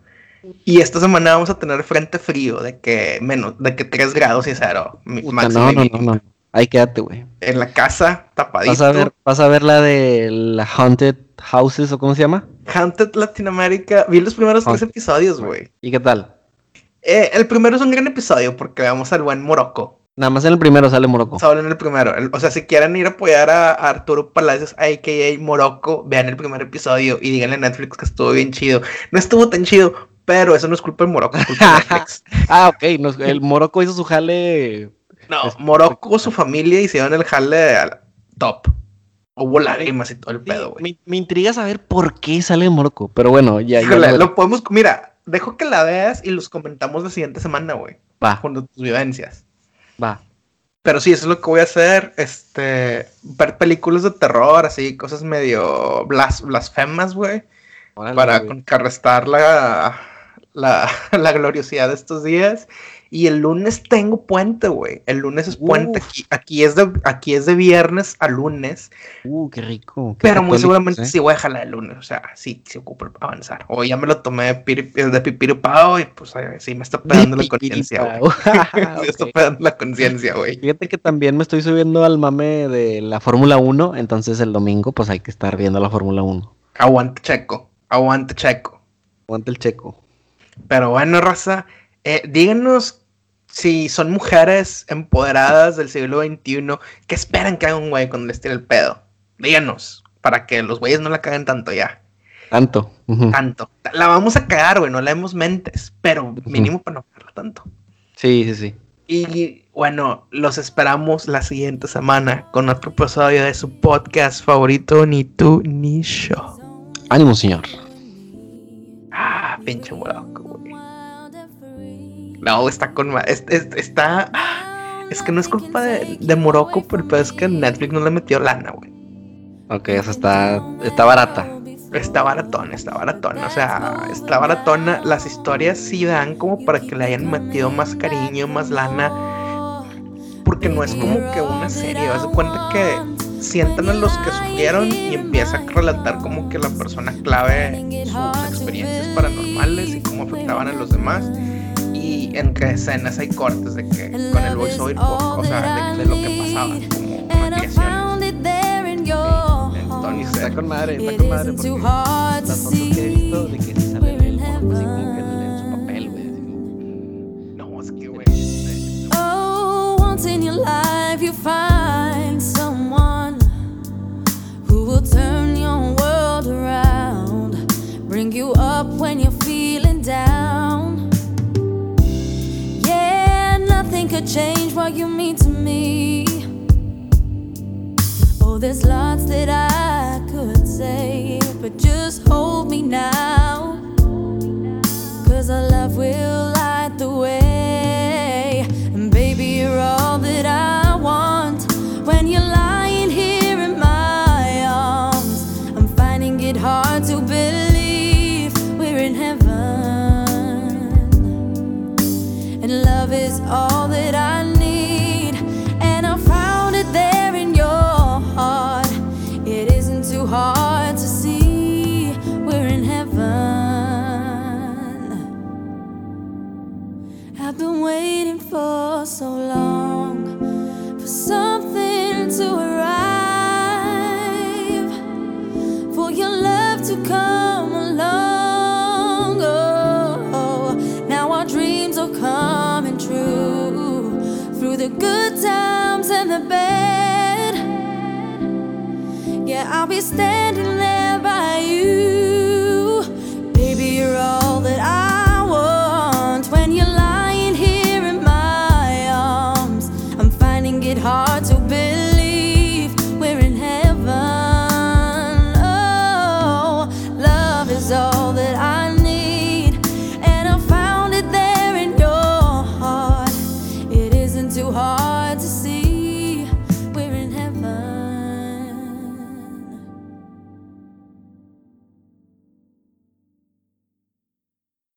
Y esta semana vamos a tener frente frío de que menos, de que 3 grados y cero. no, no, no, no. Ahí quédate, güey. En la casa, tapadito. ¿Vas a, ver, ¿Vas a ver la de la Haunted Houses o cómo se llama? Haunted Latinoamérica. Vi los primeros tres episodios, güey. ¿Y qué tal? Eh, el primero es un gran episodio porque vemos al buen Morocco. Nada más en el primero sale Morocco. Solo en el primero. o sea, si quieren ir a apoyar a, Arturo Palacios, a.k.a. Morocco, vean el primer episodio y díganle a Netflix que estuvo bien chido. No estuvo tan chido, pero eso no es culpa de Morocco, es culpa de Netflix. <laughs> ah, ok. el Morocco hizo su jale no, Morocco, su familia hicieron el jale al top. Hubo lágrimas y todo el pedo, güey. Me, intriga saber por qué sale Morocco, pero bueno, ya. lo... podemos. Mira, dejo que la veas y los comentamos la siguiente semana, güey. Va. Con tus vivencias. Va. Pero sí, eso es lo que voy a hacer. Este. Ver películas de terror, así, cosas medio blasfemas, güey. Para contrarrestar la, la, <laughs> la gloriosidad de estos días. Y el lunes tengo puente, güey. El lunes es puente. Aquí, aquí, es de, aquí es de viernes a lunes. Uh, qué rico. pero muy seguramente ¿eh? sí voy a jalar el lunes. O sea, sí, sí ocupo avanzar. O ya me lo tomé de, piri, pipirupao y pues sí me está pegando la conciencia, güey. <laughs> <laughs> me está pegando la conciencia, güey. Fíjate que también me estoy subiendo al mame de la Fórmula 1. Entonces el domingo, pues hay que estar viendo la Fórmula 1. Aguante, checo. Aguante, checo. Aguante el checo. Pero bueno, raza. Eh, díganos si son mujeres empoderadas del siglo XXI, ¿qué esperan que haga un güey cuando les tire el pedo? Díganos, para que los güeyes no la caguen tanto ya. Tanto. Tanto. La vamos a cagar, güey, no leemos mentes, pero mínimo para no cagarla tanto. Sí, sí, sí. Y bueno, los esperamos la siguiente semana con otro episodio de su podcast favorito, Ni tú ni yo. Ánimo, señor. Ah, pinche güey. No, está con. está. Es que no es culpa de, de Morocco, pero es que Netflix no le metió lana, güey. Ok, o sea, está, está barata. Está baratona, está baratona. O sea, está baratona. Las historias sí dan como para que le hayan metido más cariño, más lana. Porque no es como que una serie. Vas a cuenta que sientan a los que sufrieron y empieza a relatar como que la persona clave sus experiencias paranormales y cómo afectaban a los demás entre escenas hay cortes de que con el voiceover, o sea, de, lo que pasaba, como reacciones. Entonces, está con madre, está con madre porque las fotos que he visto de que si sale el morro así como que en su papel, güey. No, es que, güey. Oh, once in your life could change what you mean to me. Oh, there's lots that I could say, but just hold me now. I'll be staying.